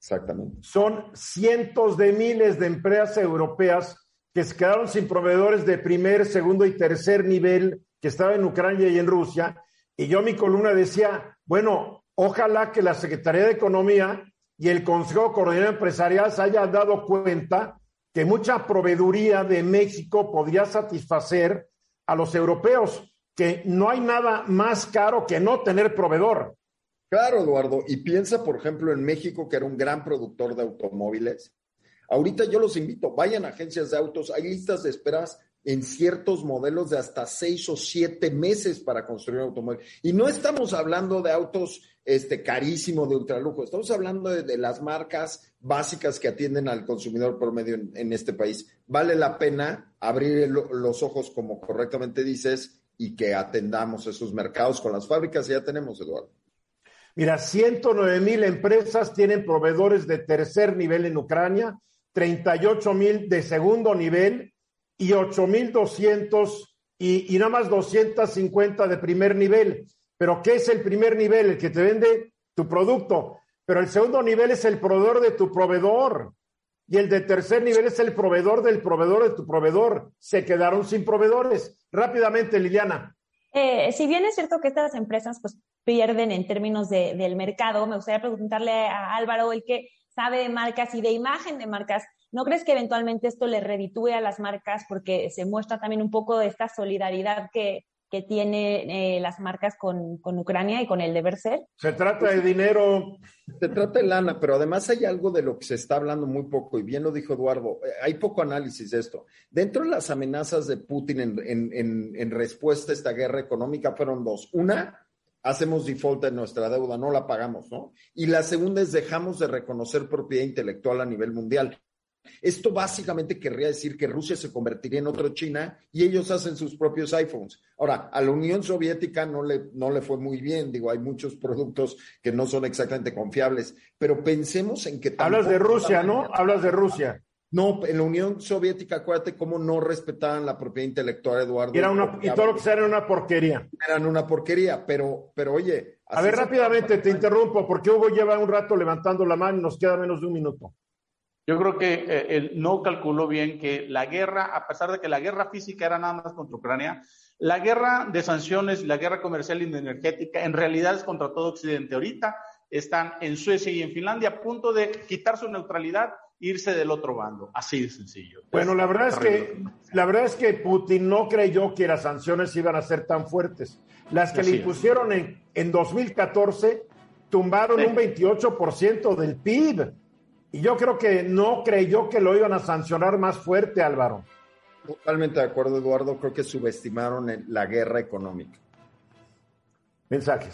Exactamente. Son cientos de miles de empresas europeas que se quedaron sin proveedores de primer, segundo y tercer nivel que estaban en Ucrania y en Rusia. Y yo mi columna decía, bueno, ojalá que la Secretaría de Economía y el Consejo Coordinador Empresarial se hayan dado cuenta que mucha proveeduría de México podría satisfacer a los europeos, que no hay nada más caro que no tener proveedor. Claro, Eduardo. Y piensa, por ejemplo, en México, que era un gran productor de automóviles, Ahorita yo los invito, vayan a agencias de autos, hay listas de esperas en ciertos modelos de hasta seis o siete meses para construir un automóvil. Y no estamos hablando de autos este, carísimos de ultralujo, estamos hablando de, las marcas básicas que atienden al consumidor promedio en, en este país. Vale la pena abrir los ojos, como correctamente dices, y que atendamos esos mercados con las fábricas ya tenemos, Eduardo. Mira, 109 mil empresas tienen proveedores de tercer nivel en Ucrania 38 mil de segundo nivel y 8 mil 200 y, nada más 250 de primer nivel. Pero ¿qué es el primer nivel? El que te vende tu producto. Pero el segundo nivel es el proveedor de tu proveedor. Y el de tercer nivel es el proveedor del proveedor de tu proveedor. Se quedaron sin proveedores. Rápidamente, Liliana. Eh, si bien es cierto que estas empresas pues pierden en términos de, del mercado, me gustaría preguntarle a Álvaro el que sabe de marcas y de imagen de marcas, ¿no crees que eventualmente esto le reditúe a las marcas porque se muestra también un poco de esta solidaridad que, que tiene eh, las marcas con, con, Ucrania y con el deber ser? Se trata de dinero. Se trata de lana, pero además hay algo de lo que se está hablando muy poco, y bien lo dijo Eduardo, eh, hay poco análisis de esto. Dentro de las amenazas de Putin en, en, en, en respuesta a esta guerra económica fueron dos. Una, hacemos default en nuestra deuda, no la pagamos, ¿no? Y la segunda es dejamos de reconocer propiedad intelectual a nivel mundial. Esto básicamente querría decir que Rusia se convertiría en otro China y ellos hacen sus propios iPhones. Ahora, a la Unión Soviética no le, no le fue muy bien, digo, hay muchos productos que no son exactamente confiables, pero pensemos en que... Hablas de Rusia, ¿no? Hablas de Rusia. No, en la Unión Soviética, acuérdate cómo no respetaban la propiedad intelectual, Eduardo. Y, era una, y todo lo que sea era una porquería. Eran una porquería, pero, pero oye. A ver, rápidamente te interrumpo, porque Hugo lleva un rato levantando la mano y nos queda menos de un minuto. Yo creo que eh, él no calculó bien que la guerra, a pesar de que la guerra física era nada más contra Ucrania, la guerra de sanciones, la guerra comercial y energética, en realidad es contra todo Occidente. Ahorita están en Suecia y en Finlandia a punto de quitar su neutralidad irse del otro bando, así de sencillo. Bueno, la verdad es que la verdad es que Putin no creyó que las sanciones iban a ser tan fuertes. Las que le impusieron en, en 2014 tumbaron un 28% del PIB. Y yo creo que no creyó que lo iban a sancionar más fuerte, Álvaro. Totalmente de acuerdo, Eduardo. Creo que subestimaron la guerra económica. Mensajes.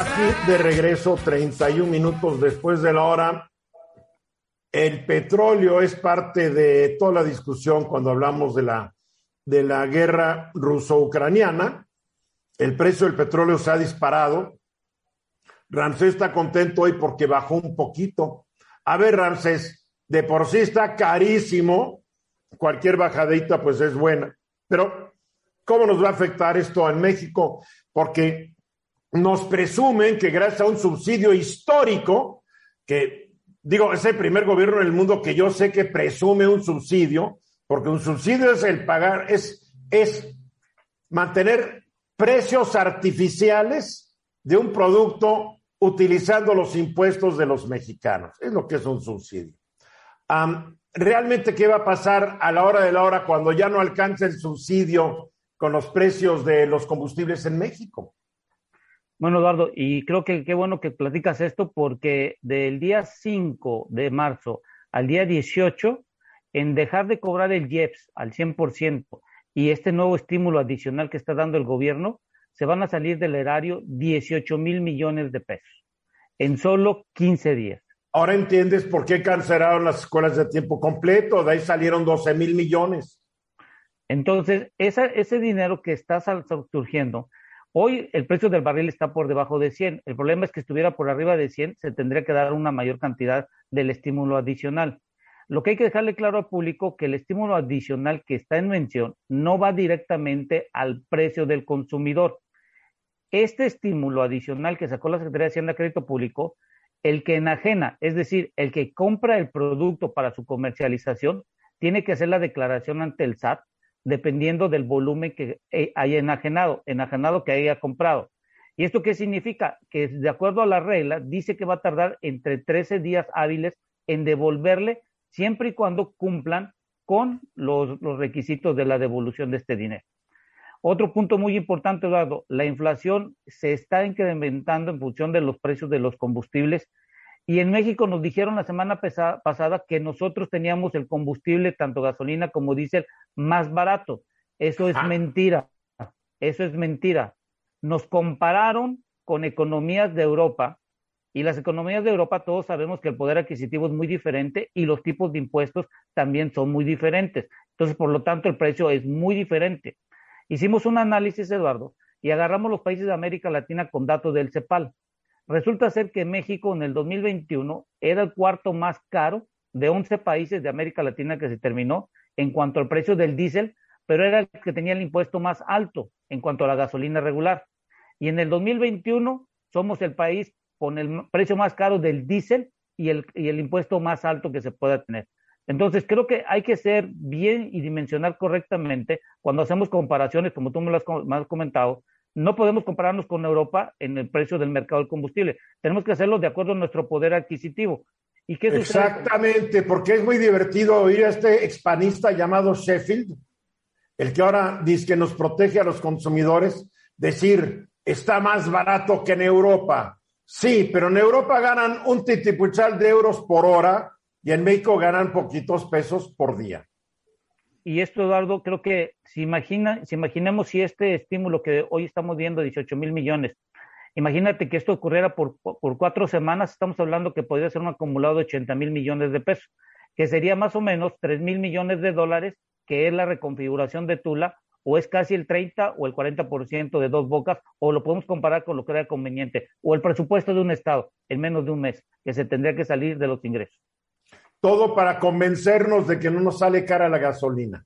Aquí de regreso, 31 minutos después de la hora. El petróleo es parte de toda la discusión cuando hablamos de la, de la guerra ruso-ucraniana. El precio del petróleo se ha disparado. Ramsés está contento hoy porque bajó un poquito. A ver, Ramsés, de por sí está carísimo. Cualquier bajadita pues es buena. Pero, ¿cómo nos va a afectar esto en México? Porque nos presumen que gracias a un subsidio histórico que digo, es el primer gobierno en el mundo que yo sé que presume un subsidio, porque un subsidio es el pagar, es, es mantener precios artificiales de un producto utilizando los impuestos de los mexicanos. Es lo que es un subsidio. realmente qué va a pasar a la hora de la hora cuando ya no alcance el subsidio con los precios de los combustibles en México. Bueno, Eduardo, y creo que qué bueno que platicas esto porque del día 5 de marzo al día 18, en dejar de cobrar el IEPS al 100% y este nuevo estímulo adicional que está dando el gobierno, se van a salir del erario 18 mil millones de pesos en solo 15 días. Ahora entiendes por qué cancelaron las escuelas de tiempo completo, de ahí salieron 12 mil millones. Entonces, ese dinero que está surgiendo, hoy el precio del barril está por debajo de 100. El problema es que estuviera por arriba de 100, se tendría que dar una mayor cantidad del estímulo adicional. Lo que hay que dejarle claro al público que el estímulo adicional que está en mención no va directamente al precio del consumidor. Este estímulo adicional que sacó la Secretaría de Hacienda Crédito Público el que enajena, es decir, el que compra el producto para su comercialización, tiene que hacer la declaración ante el SAT dependiendo del volumen que eh, haya enajenado, enajenado que haya comprado. ¿Y esto qué significa? Que de acuerdo a la regla, dice que va a tardar entre 13 días hábiles en devolverle siempre y cuando cumplan con los, los requisitos de la devolución de este dinero. Otro punto muy importante, Eduardo, la inflación se está incrementando en función de los precios de los combustibles. Y en México nos dijeron la semana pasada que nosotros teníamos el combustible, tanto gasolina como diésel, más barato. Eso es mentira. Eso es mentira. Nos compararon con economías de Europa y las economías de Europa todos sabemos que el poder adquisitivo es muy diferente y los tipos de impuestos también son muy diferentes. Entonces, por lo tanto, el precio es muy diferente. Hicimos un análisis, Eduardo, y agarramos los países de América Latina con datos del CEPAL. Resulta ser que México en el 2021 era el cuarto más caro de 11 países de América Latina que se terminó en cuanto al precio del diésel, pero era el que tenía el impuesto más alto en cuanto a la gasolina regular. Y en el 2021 somos el país con el precio más caro del diésel y el, y el impuesto más alto que se pueda tener. Entonces, creo que hay que ser bien y dimensionar correctamente cuando hacemos comparaciones, como tú me lo has, comentado. No podemos compararnos con Europa en el precio del mercado del combustible. Tenemos que hacerlo de acuerdo a nuestro poder adquisitivo. ¿Y qué Exactamente, porque es muy divertido oír a este expanista llamado Sheffield, el que ahora dice que nos protege a los consumidores, decir, está más barato que en Europa. Sí, pero en Europa ganan un titipuchal de euros por hora y en México ganan poquitos pesos por día. Y esto, Eduardo, creo que si, imagina, si imaginemos si este estímulo que hoy estamos viendo, 18 mil millones, imagínate que esto ocurriera por, por cuatro semanas, estamos hablando que podría ser un acumulado de 80 mil millones de pesos, que sería más o menos 3 mil millones de dólares, que es la reconfiguración de Tula, o es casi el 30 o el 40% de dos bocas, o lo podemos comparar con lo que era conveniente, o el presupuesto de un Estado en menos de un mes, que se tendría que salir de los ingresos. Todo para convencernos de que no nos sale cara la gasolina.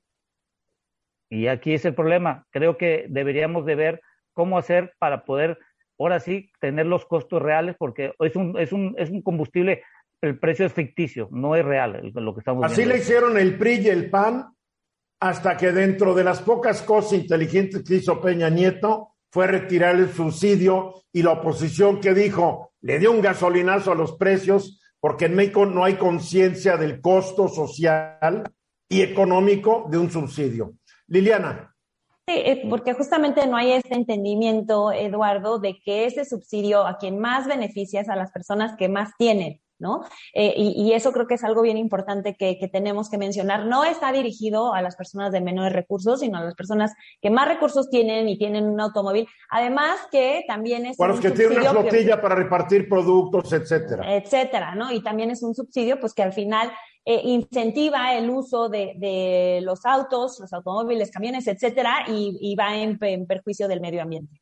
Y aquí es el problema. Creo que deberíamos de ver cómo hacer para poder, ahora sí, tener los costos reales, porque es un, es un, es un combustible, el precio es ficticio, no es real lo que estamos Así le hicieron el PRI y el PAN, hasta que dentro de las pocas cosas inteligentes que hizo Peña Nieto, fue retirar el subsidio y la oposición que dijo, le dio un gasolinazo a los precios porque en México no hay conciencia del costo social y económico de un subsidio. Liliana. Sí, eh, porque justamente no hay este entendimiento, Eduardo, de que ese subsidio a quien más beneficia es a las personas que más tienen. ¿No? Eh, y, eso creo que es algo bien importante que, tenemos que mencionar. No está dirigido a las personas de menores recursos, sino a las personas que más recursos tienen y tienen un automóvil. Además que también es... Para los que tienen una flotilla para repartir productos, etcétera. Etcétera, ¿no? Y también es un subsidio, pues que al final eh, incentiva el uso de, los autos, los automóviles, camiones, etcétera, y, va en perjuicio del medio ambiente.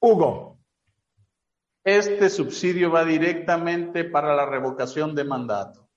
Hugo este subsidio va directamente para la revocación de mandato.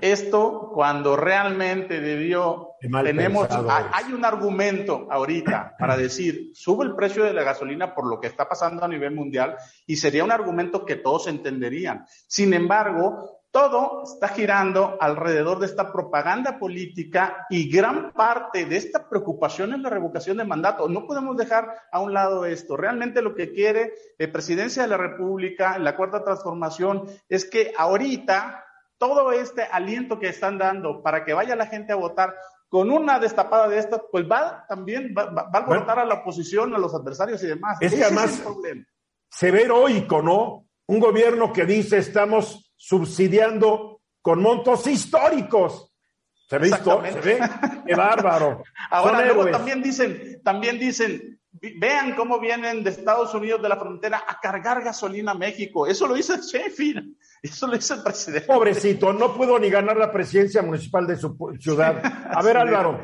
Esto cuando realmente debió, tenemos, hay un argumento ahorita para decir, sube el precio de la gasolina por lo que está pasando a nivel mundial y sería un argumento que todos entenderían. Sin embargo, todo está girando alrededor de esta propaganda política y gran parte de esta preocupación es la revocación de mandato. No podemos dejar a un lado esto. Realmente lo que quiere la Presidencia de la República, la Cuarta Transformación, es que ahorita todo este aliento que están dando para que vaya la gente a votar con una destapada de estas, pues va también, va, va, a votar a la oposición, a los adversarios y demás. Es que además se ve heroico, ¿no? Un gobierno que dice estamos subsidiando con montos históricos. Se ve, se ve, qué bárbaro. Ahora luego también dicen, también dicen, vean cómo vienen de Estados Unidos de la frontera a cargar gasolina a México. Eso lo dice Sheffield. Eso lo dice el presidente. Pobrecito, no pudo ni ganar la presidencia municipal de su ciudad. A ver, Álvaro.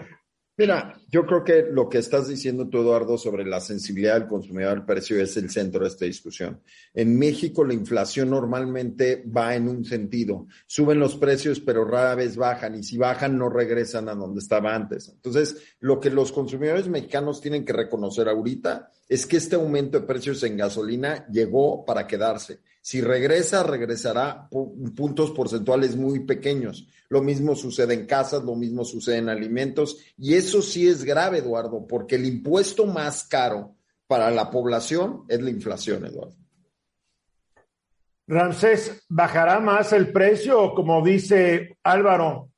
Mira, yo creo que lo que estás diciendo tú, Eduardo, sobre la sensibilidad del consumidor al precio es el centro de esta discusión. En México la inflación normalmente va en un sentido. Suben los precios, pero rara vez bajan y si bajan no regresan a donde estaba antes. Entonces, lo que los consumidores mexicanos tienen que reconocer ahorita es que este aumento de precios en gasolina llegó para quedarse. Si regresa, regresará puntos porcentuales muy pequeños. Lo mismo sucede en casas, lo mismo sucede en alimentos. Y eso sí es grave, Eduardo, porque el impuesto más caro para la población es la inflación, Eduardo. Ramsés, ¿bajará más el precio como dice Álvaro,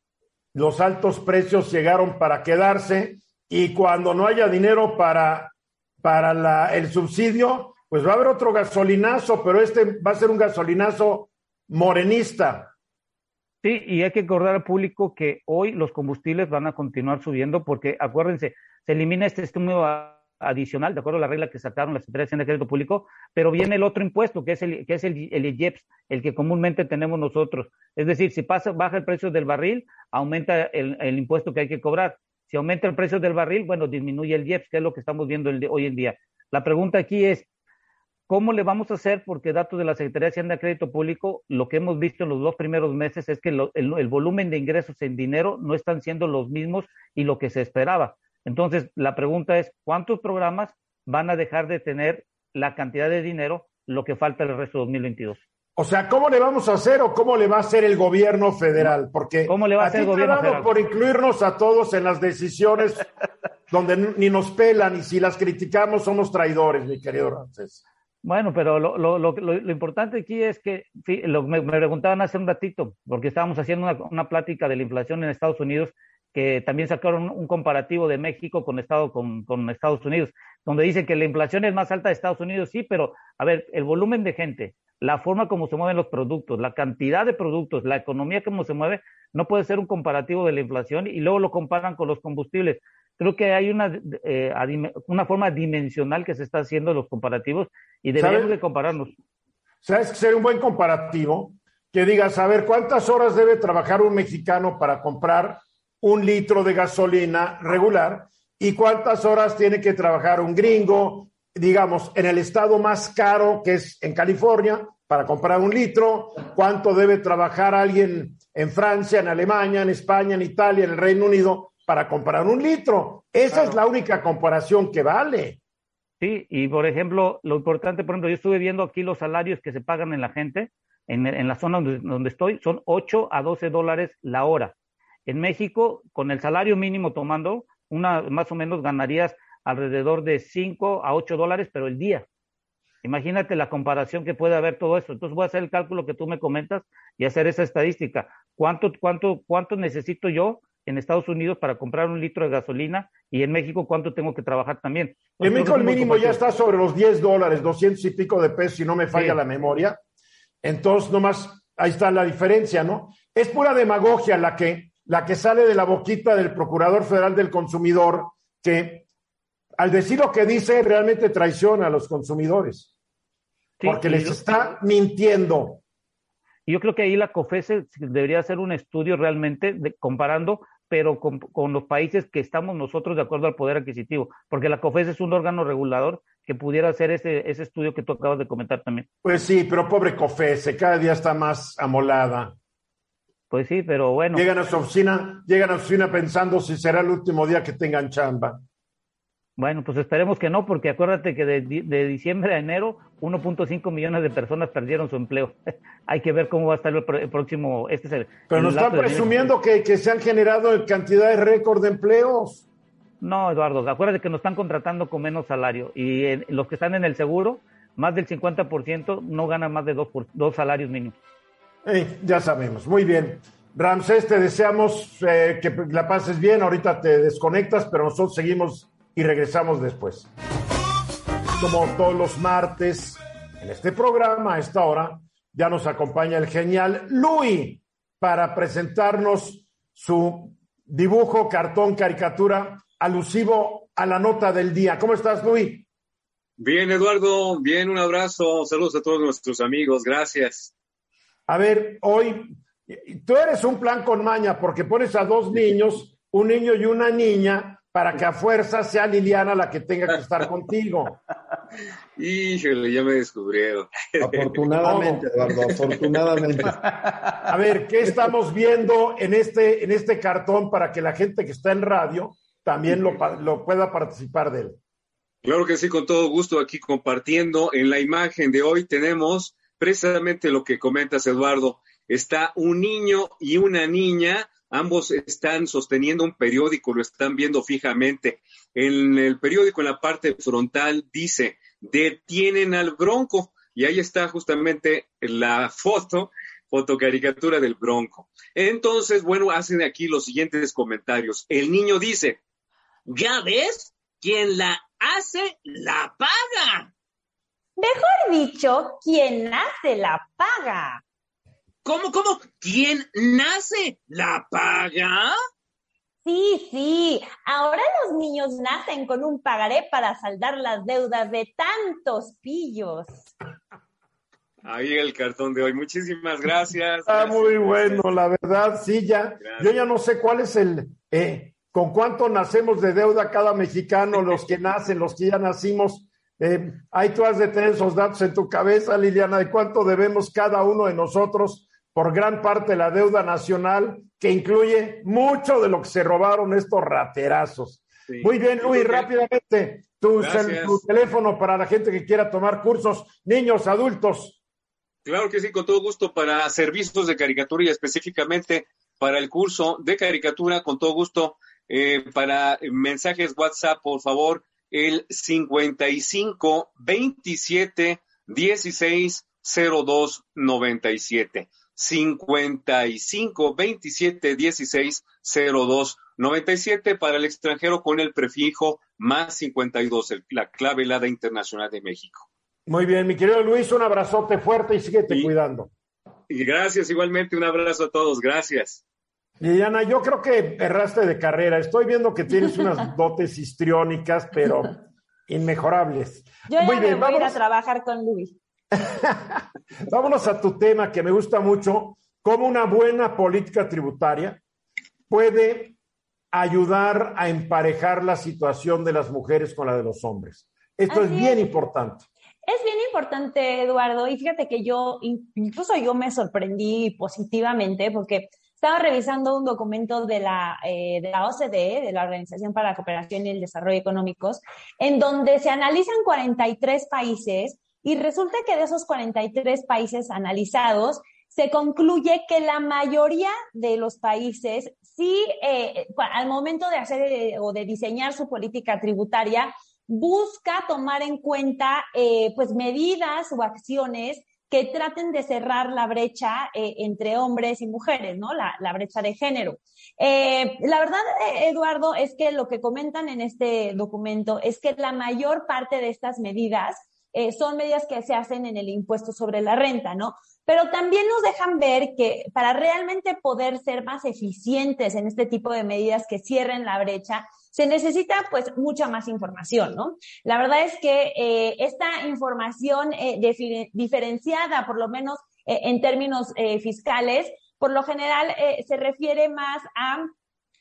los altos precios llegaron para quedarse y cuando no haya dinero para, para el subsidio, pues va a haber otro gasolinazo, pero este va a ser un gasolinazo morenista. Sí, y hay que recordar al público que hoy los combustibles van a continuar subiendo porque, acuérdense, se elimina este estímulo adicional, de acuerdo a la regla que sacaron la Secretaría de Crédito Público, pero viene el otro impuesto, que es el, que es el, el IEPS, el que comúnmente tenemos nosotros. Es decir, si pasa, baja el precio del barril, aumenta el, el impuesto que hay que cobrar. Si aumenta el precio del barril, bueno, disminuye el IEPS, que es lo que estamos viendo hoy en día. La pregunta aquí es, ¿Cómo le vamos a hacer? Porque datos de la Secretaría de Hacienda de Crédito Público, lo que hemos visto en los dos primeros meses es que el, volumen de ingresos en dinero no están siendo los mismos y lo que se esperaba. Entonces, la pregunta es, ¿cuántos programas van a dejar de tener la cantidad de dinero lo que falta el resto de 2022? O sea, ¿cómo le vamos a hacer o cómo le va a hacer el gobierno federal? Porque ¿Cómo le va a hacer el gobierno federal? por incluirnos a todos en las decisiones donde ni nos pelan y si las criticamos somos traidores, mi querido Ramsés. Bueno, pero lo, lo, lo, lo, importante aquí es que me, me, preguntaban hace un ratito, porque estábamos haciendo una, plática de la inflación en Estados Unidos, que también sacaron un, comparativo de México con, Estado, con, con, Estados Unidos, donde dice que la inflación es más alta de Estados Unidos, sí, pero a ver, el volumen de gente, la forma como se mueven los productos, la cantidad de productos, la economía como se mueve, no puede ser un comparativo de la inflación y luego lo comparan con los combustibles creo que hay una, eh, una forma dimensional que se está haciendo los comparativos y debemos de compararnos. ¿Sabes que sería un buen comparativo? Que digas, a ver, ¿cuántas horas debe trabajar un mexicano para comprar un litro de gasolina regular? ¿Y cuántas horas tiene que trabajar un gringo, digamos, en el estado más caro, que es en California, para comprar un litro? ¿Cuánto debe trabajar alguien en Francia, en Alemania, en España, en Italia, en el Reino Unido? Para comprar un litro. Esa es la única comparación que vale. Sí, y por ejemplo, lo importante, por ejemplo, yo estuve viendo aquí los salarios que se pagan en la gente, en, en la zona donde, donde, estoy, son 8 a 12 dólares la hora. En México, con el salario mínimo tomando, una, más o menos ganarías alrededor de 5 a 8 dólares, pero el día. Imagínate la comparación que puede haber todo esto. Entonces voy a hacer el cálculo que tú me comentas y hacer esa estadística. ¿Cuánto, cuánto, cuánto necesito yo en Estados Unidos para comprar un litro de gasolina y en México cuánto tengo que trabajar también. En México el mínimo ya está sobre los 10 dólares, 200 y pico de pesos, si no me falla sí. la memoria. Entonces, nomás, ahí está la diferencia, ¿no? Es pura demagogia la que, la que sale de la boquita del Procurador Federal del Consumidor, que al decir lo que dice realmente traiciona a los consumidores, sí, porque les está mintiendo. Yo creo que ahí la COFESE debería hacer un estudio realmente de, comparando pero con, con, los países que estamos nosotros de acuerdo al poder adquisitivo, porque la COFES es un órgano regulador que pudiera hacer ese, ese estudio que tú acabas de comentar también. Pues sí, pero pobre COFES, cada día está más amolada. Pues sí, pero bueno. Llegan a su oficina, llegan a su oficina pensando si será el último día que tengan chamba. Bueno, pues esperemos que no, porque acuérdate que de, de diciembre a enero 1.5 millones de personas perdieron su empleo. Hay que ver cómo va a estar el, el próximo. Este es el, Pero nos están presumiendo que, que, se han generado cantidades récord de empleos. No, Eduardo, acuérdate que nos están contratando con menos salario y en, los que están en el seguro, más del 50% no ganan más de dos, por, dos salarios mínimos. ya sabemos, muy bien. Ramsés, te deseamos eh, que la pases bien. Ahorita te desconectas, pero nosotros seguimos y regresamos después. Como todos los martes, en este programa, a esta hora, ya nos acompaña el genial Luis para presentarnos su dibujo, cartón, caricatura alusivo a la nota del día. ¿Cómo estás, Luis? Bien, Eduardo, bien, un abrazo, saludos a todos nuestros amigos, gracias. A ver, hoy tú eres un plan con maña porque pones a dos niños, un niño y una niña, para que a fuerza sea Liliana la que tenga que estar contigo. Híjole, ya me descubrieron. Afortunadamente, Eduardo, afortunadamente. A ver, ¿qué estamos viendo en este, en este cartón para que la gente que está en radio también lo, lo pueda participar de él? Claro que sí, con todo gusto aquí compartiendo. En la imagen de hoy tenemos precisamente lo que comentas, Eduardo. Está un niño y una niña Ambos están sosteniendo un periódico, lo están viendo fijamente. En el periódico, en la parte frontal, dice, detienen al bronco. Y ahí está justamente la foto, fotocaricatura del bronco. Entonces, bueno, hacen aquí los siguientes comentarios. El niño dice, ¿ya ves? Quien la hace, la paga. Mejor dicho, quien hace, la paga. ¿Cómo, cómo? ¿Quién nace? ¿La paga? Sí, sí. Ahora los niños nacen con un pagaré para saldar las deudas de tantos pillos. Ahí el cartón de hoy. Muchísimas gracias. Está muy bueno, la verdad, sí, ya. Yo ya no sé cuál es el, eh, con cuánto nacemos de deuda cada mexicano, los que nacen, los que ya nacimos. Eh, ahí tú has de tener esos datos en tu cabeza, Liliana, de cuánto debemos cada uno de nosotros por gran parte la deuda nacional, que incluye mucho de lo que se robaron estos raterazos. Muy bien, Luis, rápidamente, tu, tu, teléfono para la gente que quiera tomar cursos, niños, adultos. Claro que sí, con todo gusto, para servicios de caricatura y específicamente para el curso de caricatura, con todo gusto, eh, para mensajes WhatsApp, por favor, el 55 27 16 02 97. 55 27 16 02 97 para el extranjero con el prefijo más 52, la clave helada internacional de México. Muy bien, mi querido Luis, un abrazote fuerte y síguete cuidando. Y gracias, igualmente, un abrazo a todos, gracias. Liliana, yo creo que erraste de carrera. Estoy viendo que tienes unas dotes histriónicas, pero inmejorables. Yo ya Muy bien, voy a ir a trabajar con Luis. Vámonos a tu tema que me gusta mucho, cómo una buena política tributaria puede ayudar a emparejar la situación de las mujeres con la de los hombres. Esto es bien importante. Es bien importante, Eduardo, y fíjate que yo, incluso yo me sorprendí positivamente porque estaba revisando un documento de la, eh, de la OCDE, de la Organización para la Cooperación y el Desarrollo Económicos, en donde se analizan 43 países y resulta que de esos 43 países analizados, se concluye que la mayoría de los países sí, eh, al momento de hacer eh, o de diseñar su política tributaria, busca tomar en cuenta eh, pues medidas o acciones que traten de cerrar la brecha entre hombres y mujeres, ¿no? La, la brecha de género. la verdad, Eduardo, es que lo que comentan en este documento es que la mayor parte de estas medidas eh, son medidas que se hacen en el impuesto sobre la renta, ¿no? Pero también nos dejan ver que para realmente poder ser más eficientes en este tipo de medidas que cierren la brecha, se necesita pues mucha más información, ¿no? La verdad es que eh, esta información eh, diferenciada, por lo menos en términos fiscales, por lo general se refiere más a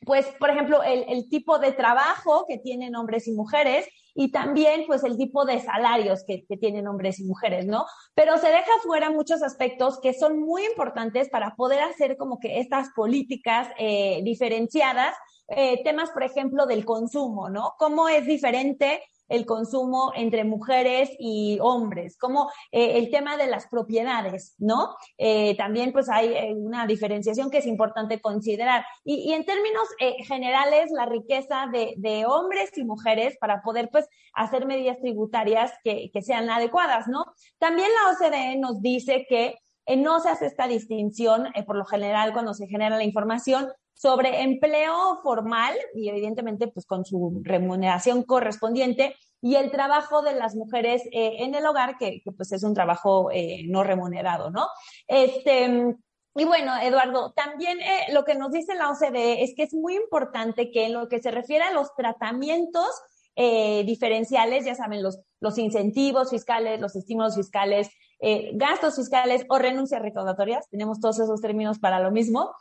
pues, por ejemplo, el, el, tipo de trabajo que tienen hombres y mujeres y también pues el tipo de salarios que, tienen hombres y mujeres, ¿no? Pero se deja fuera muchos aspectos que son muy importantes para poder hacer como que estas políticas eh, diferenciadas, eh, temas, por ejemplo, del consumo, ¿no? ¿Cómo es diferente el consumo entre mujeres y hombres, como eh, el tema de las propiedades, ¿no? Eh, también pues hay eh, una diferenciación que es importante considerar. Y, en términos generales, la riqueza de, hombres y mujeres para poder pues hacer medidas tributarias que, que sean adecuadas, ¿no? También la OCDE nos dice que eh, no se hace esta distinción, eh, por lo general, cuando se genera la información sobre empleo formal y evidentemente pues con su remuneración correspondiente y el trabajo de las mujeres en el hogar, que, pues es un trabajo no remunerado, ¿no? Este, y bueno, Eduardo, también eh, lo que nos dice la OCDE es que es muy importante que en lo que se refiere a los tratamientos eh, diferenciales, ya saben, los, los incentivos fiscales, los estímulos fiscales, eh, gastos fiscales o renuncias recaudatorias, tenemos todos esos términos para lo mismo.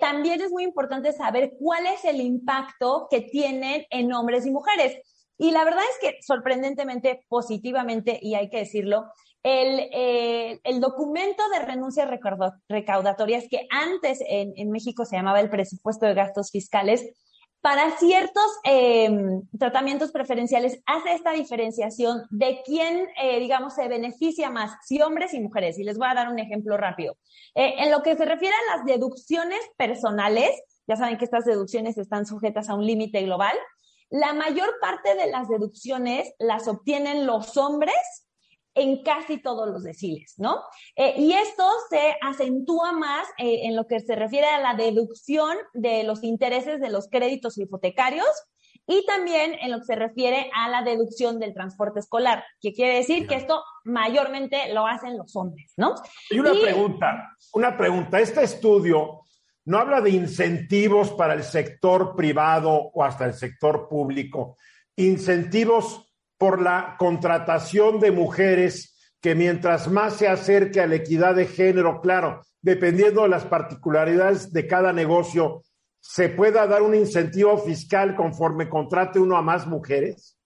también es muy importante saber cuál es el impacto que tienen en hombres y mujeres. Y la verdad es que sorprendentemente, positivamente, y hay que decirlo, el, eh, el documento de renuncias recaudatorias que antes en, en, México se llamaba el presupuesto de gastos fiscales, para ciertos eh, tratamientos preferenciales hace esta diferenciación de quién, eh, digamos, se beneficia más, si hombres y mujeres. Y les voy a dar un ejemplo rápido. Eh, en lo que se refiere a las deducciones personales, ya saben que estas deducciones están sujetas a un límite global, la mayor parte de las deducciones las obtienen los hombres en casi todos los deciles, ¿no? Eh, y esto se acentúa más eh, en lo que se refiere a la deducción de los intereses de los créditos hipotecarios y también en lo que se refiere a la deducción del transporte escolar, que quiere decir que esto mayormente lo hacen los hombres, ¿no? Y una pregunta, una pregunta, este estudio no habla de incentivos para el sector privado o hasta el sector público, incentivos por la contratación de mujeres que mientras más se acerque a la equidad de género, claro, dependiendo de las particularidades de cada negocio, se pueda dar un incentivo fiscal conforme contrate uno a más mujeres?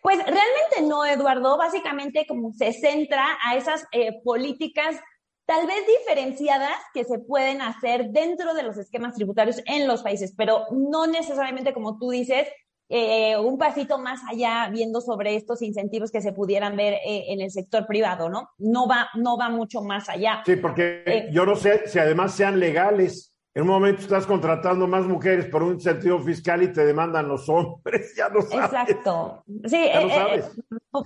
Pues realmente no, Eduardo. Básicamente como se centra a esas eh, políticas tal vez diferenciadas que se pueden hacer dentro de los esquemas tributarios en los países, pero no necesariamente como tú dices, eh, un pasito más allá viendo sobre estos incentivos que se pudieran ver eh, en el sector privado, ¿no? No va, no va mucho más allá. Sí, porque eh, yo no sé si además sean legales. En un momento estás contratando más mujeres por un incentivo fiscal y te demandan los hombres, ya lo sabes. Exacto. Sí,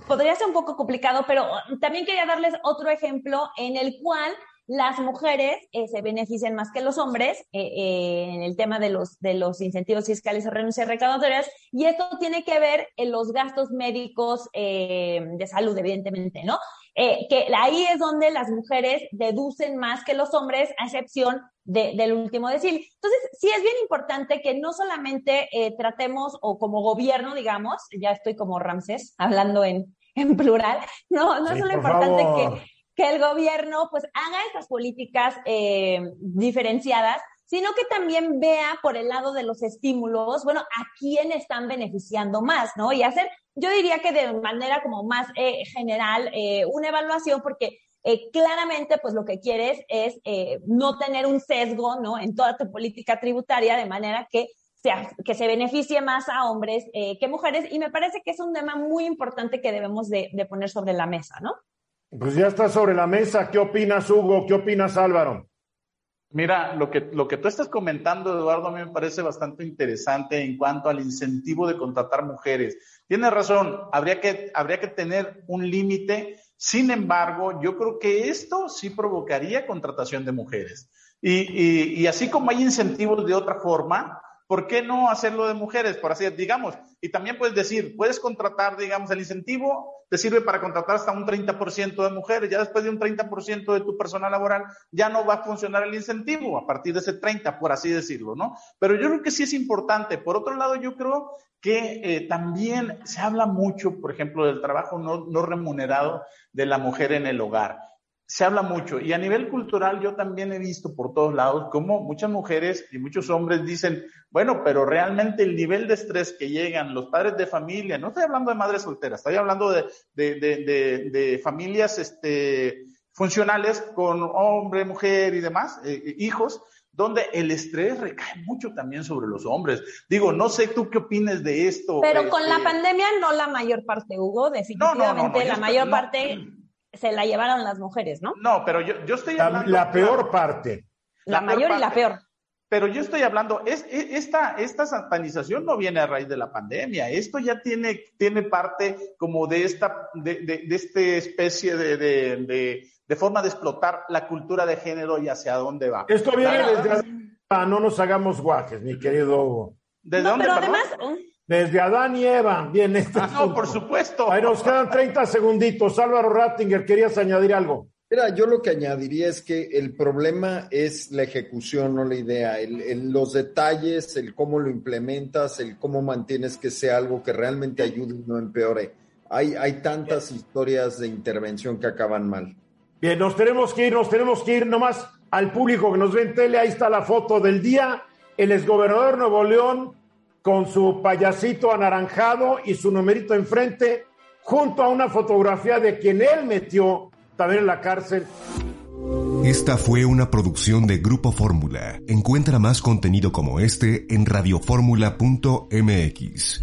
podría ser un poco complicado, pero también quería darles otro ejemplo en el cual las mujeres eh, se benefician más que los hombres eh, eh, en el tema de los, de los incentivos fiscales o renuncias recaudatorias, y esto tiene que ver en los gastos médicos de salud, evidentemente, ¿no? que ahí es donde las mujeres deducen más que los hombres, a excepción del último decil. Entonces, sí es bien importante que no solamente tratemos, o como gobierno, digamos, ya estoy como Ramsés, hablando en, en plural, no, no es solo importante que que el gobierno pues haga estas políticas eh, diferenciadas, sino que también vea por el lado de los estímulos, bueno, a quién están beneficiando más, ¿no? Y hacer, yo diría que de manera como más eh, general, eh, una evaluación, porque claramente, pues lo que quieres es no tener un sesgo, ¿no? En toda tu política tributaria, de manera que sea, que se beneficie más a hombres que mujeres. Y me parece que es un tema muy importante que debemos de poner sobre la mesa, ¿no? Pues ya está sobre la mesa. ¿Qué opinas, Hugo? ¿Qué opinas, Álvaro? Mira, lo que, lo que tú estás comentando, Eduardo, a mí me parece bastante interesante en cuanto al incentivo de contratar mujeres. Tienes razón, habría que, habría que tener un límite. Sin embargo, yo creo que esto sí provocaría contratación de mujeres. Y, y, y así como hay incentivos de otra forma, ¿por qué no hacerlo de mujeres? Por así, digamos, y también puedes decir, puedes contratar, digamos, el incentivo te sirve para contratar hasta un 30% de mujeres, ya después de un 30% de tu personal laboral ya no va a funcionar el incentivo a partir de ese 30, por así decirlo, ¿no? Pero yo creo que sí es importante. Por otro lado, yo creo que eh, también se habla mucho, por ejemplo, del trabajo no, no remunerado de la mujer en el hogar se habla mucho y a nivel cultural yo también he visto por todos lados cómo muchas mujeres y muchos hombres dicen, bueno, pero realmente el nivel de estrés que llegan los padres de familia, no estoy hablando de madres solteras, estoy hablando de, de, de, de familias este, funcionales con hombre, mujer y demás, eh, eh, hijos, donde el estrés recae mucho también sobre los hombres. Digo, no sé tú qué opines de esto. Pero con la este pandemia no la mayor parte, Hugo, definitivamente la mayor parte se la llevaron las mujeres, ¿no? No, pero yo, yo estoy hablando... La, peor parte. La, mayor y la peor. Pero yo estoy hablando, es, esta, esta satanización no viene a raíz de la pandemia, esto ya tiene, tiene parte como de esta, de, de, de esta especie de, de, de forma de explotar la cultura de género y hacia dónde va. Esto viene desde no nos hagamos guajes, mi querido Hugo. ¿Desde dónde, pero además... Desde Adán y Eva, bien. Este ah, no, por supuesto. Ahí nos quedan 30 segunditos. Álvaro Rattinger, ¿querías añadir algo? Mira, yo lo que añadiría es que el problema es la ejecución, no la idea, el, los detalles, el cómo lo implementas, el cómo mantienes que sea algo que realmente ayude y no empeore. Hay, hay tantas historias de intervención que acaban mal. Bien, nos tenemos que ir, nos tenemos que ir nomás al público que nos ve en tele. Ahí está la foto del día. El exgobernador de Nuevo León con su payasito anaranjado y su numerito enfrente, junto a una fotografía de quien él metió también en la cárcel. Esta fue una producción de Grupo Fórmula. Encuentra más contenido como este en radioformula.mx.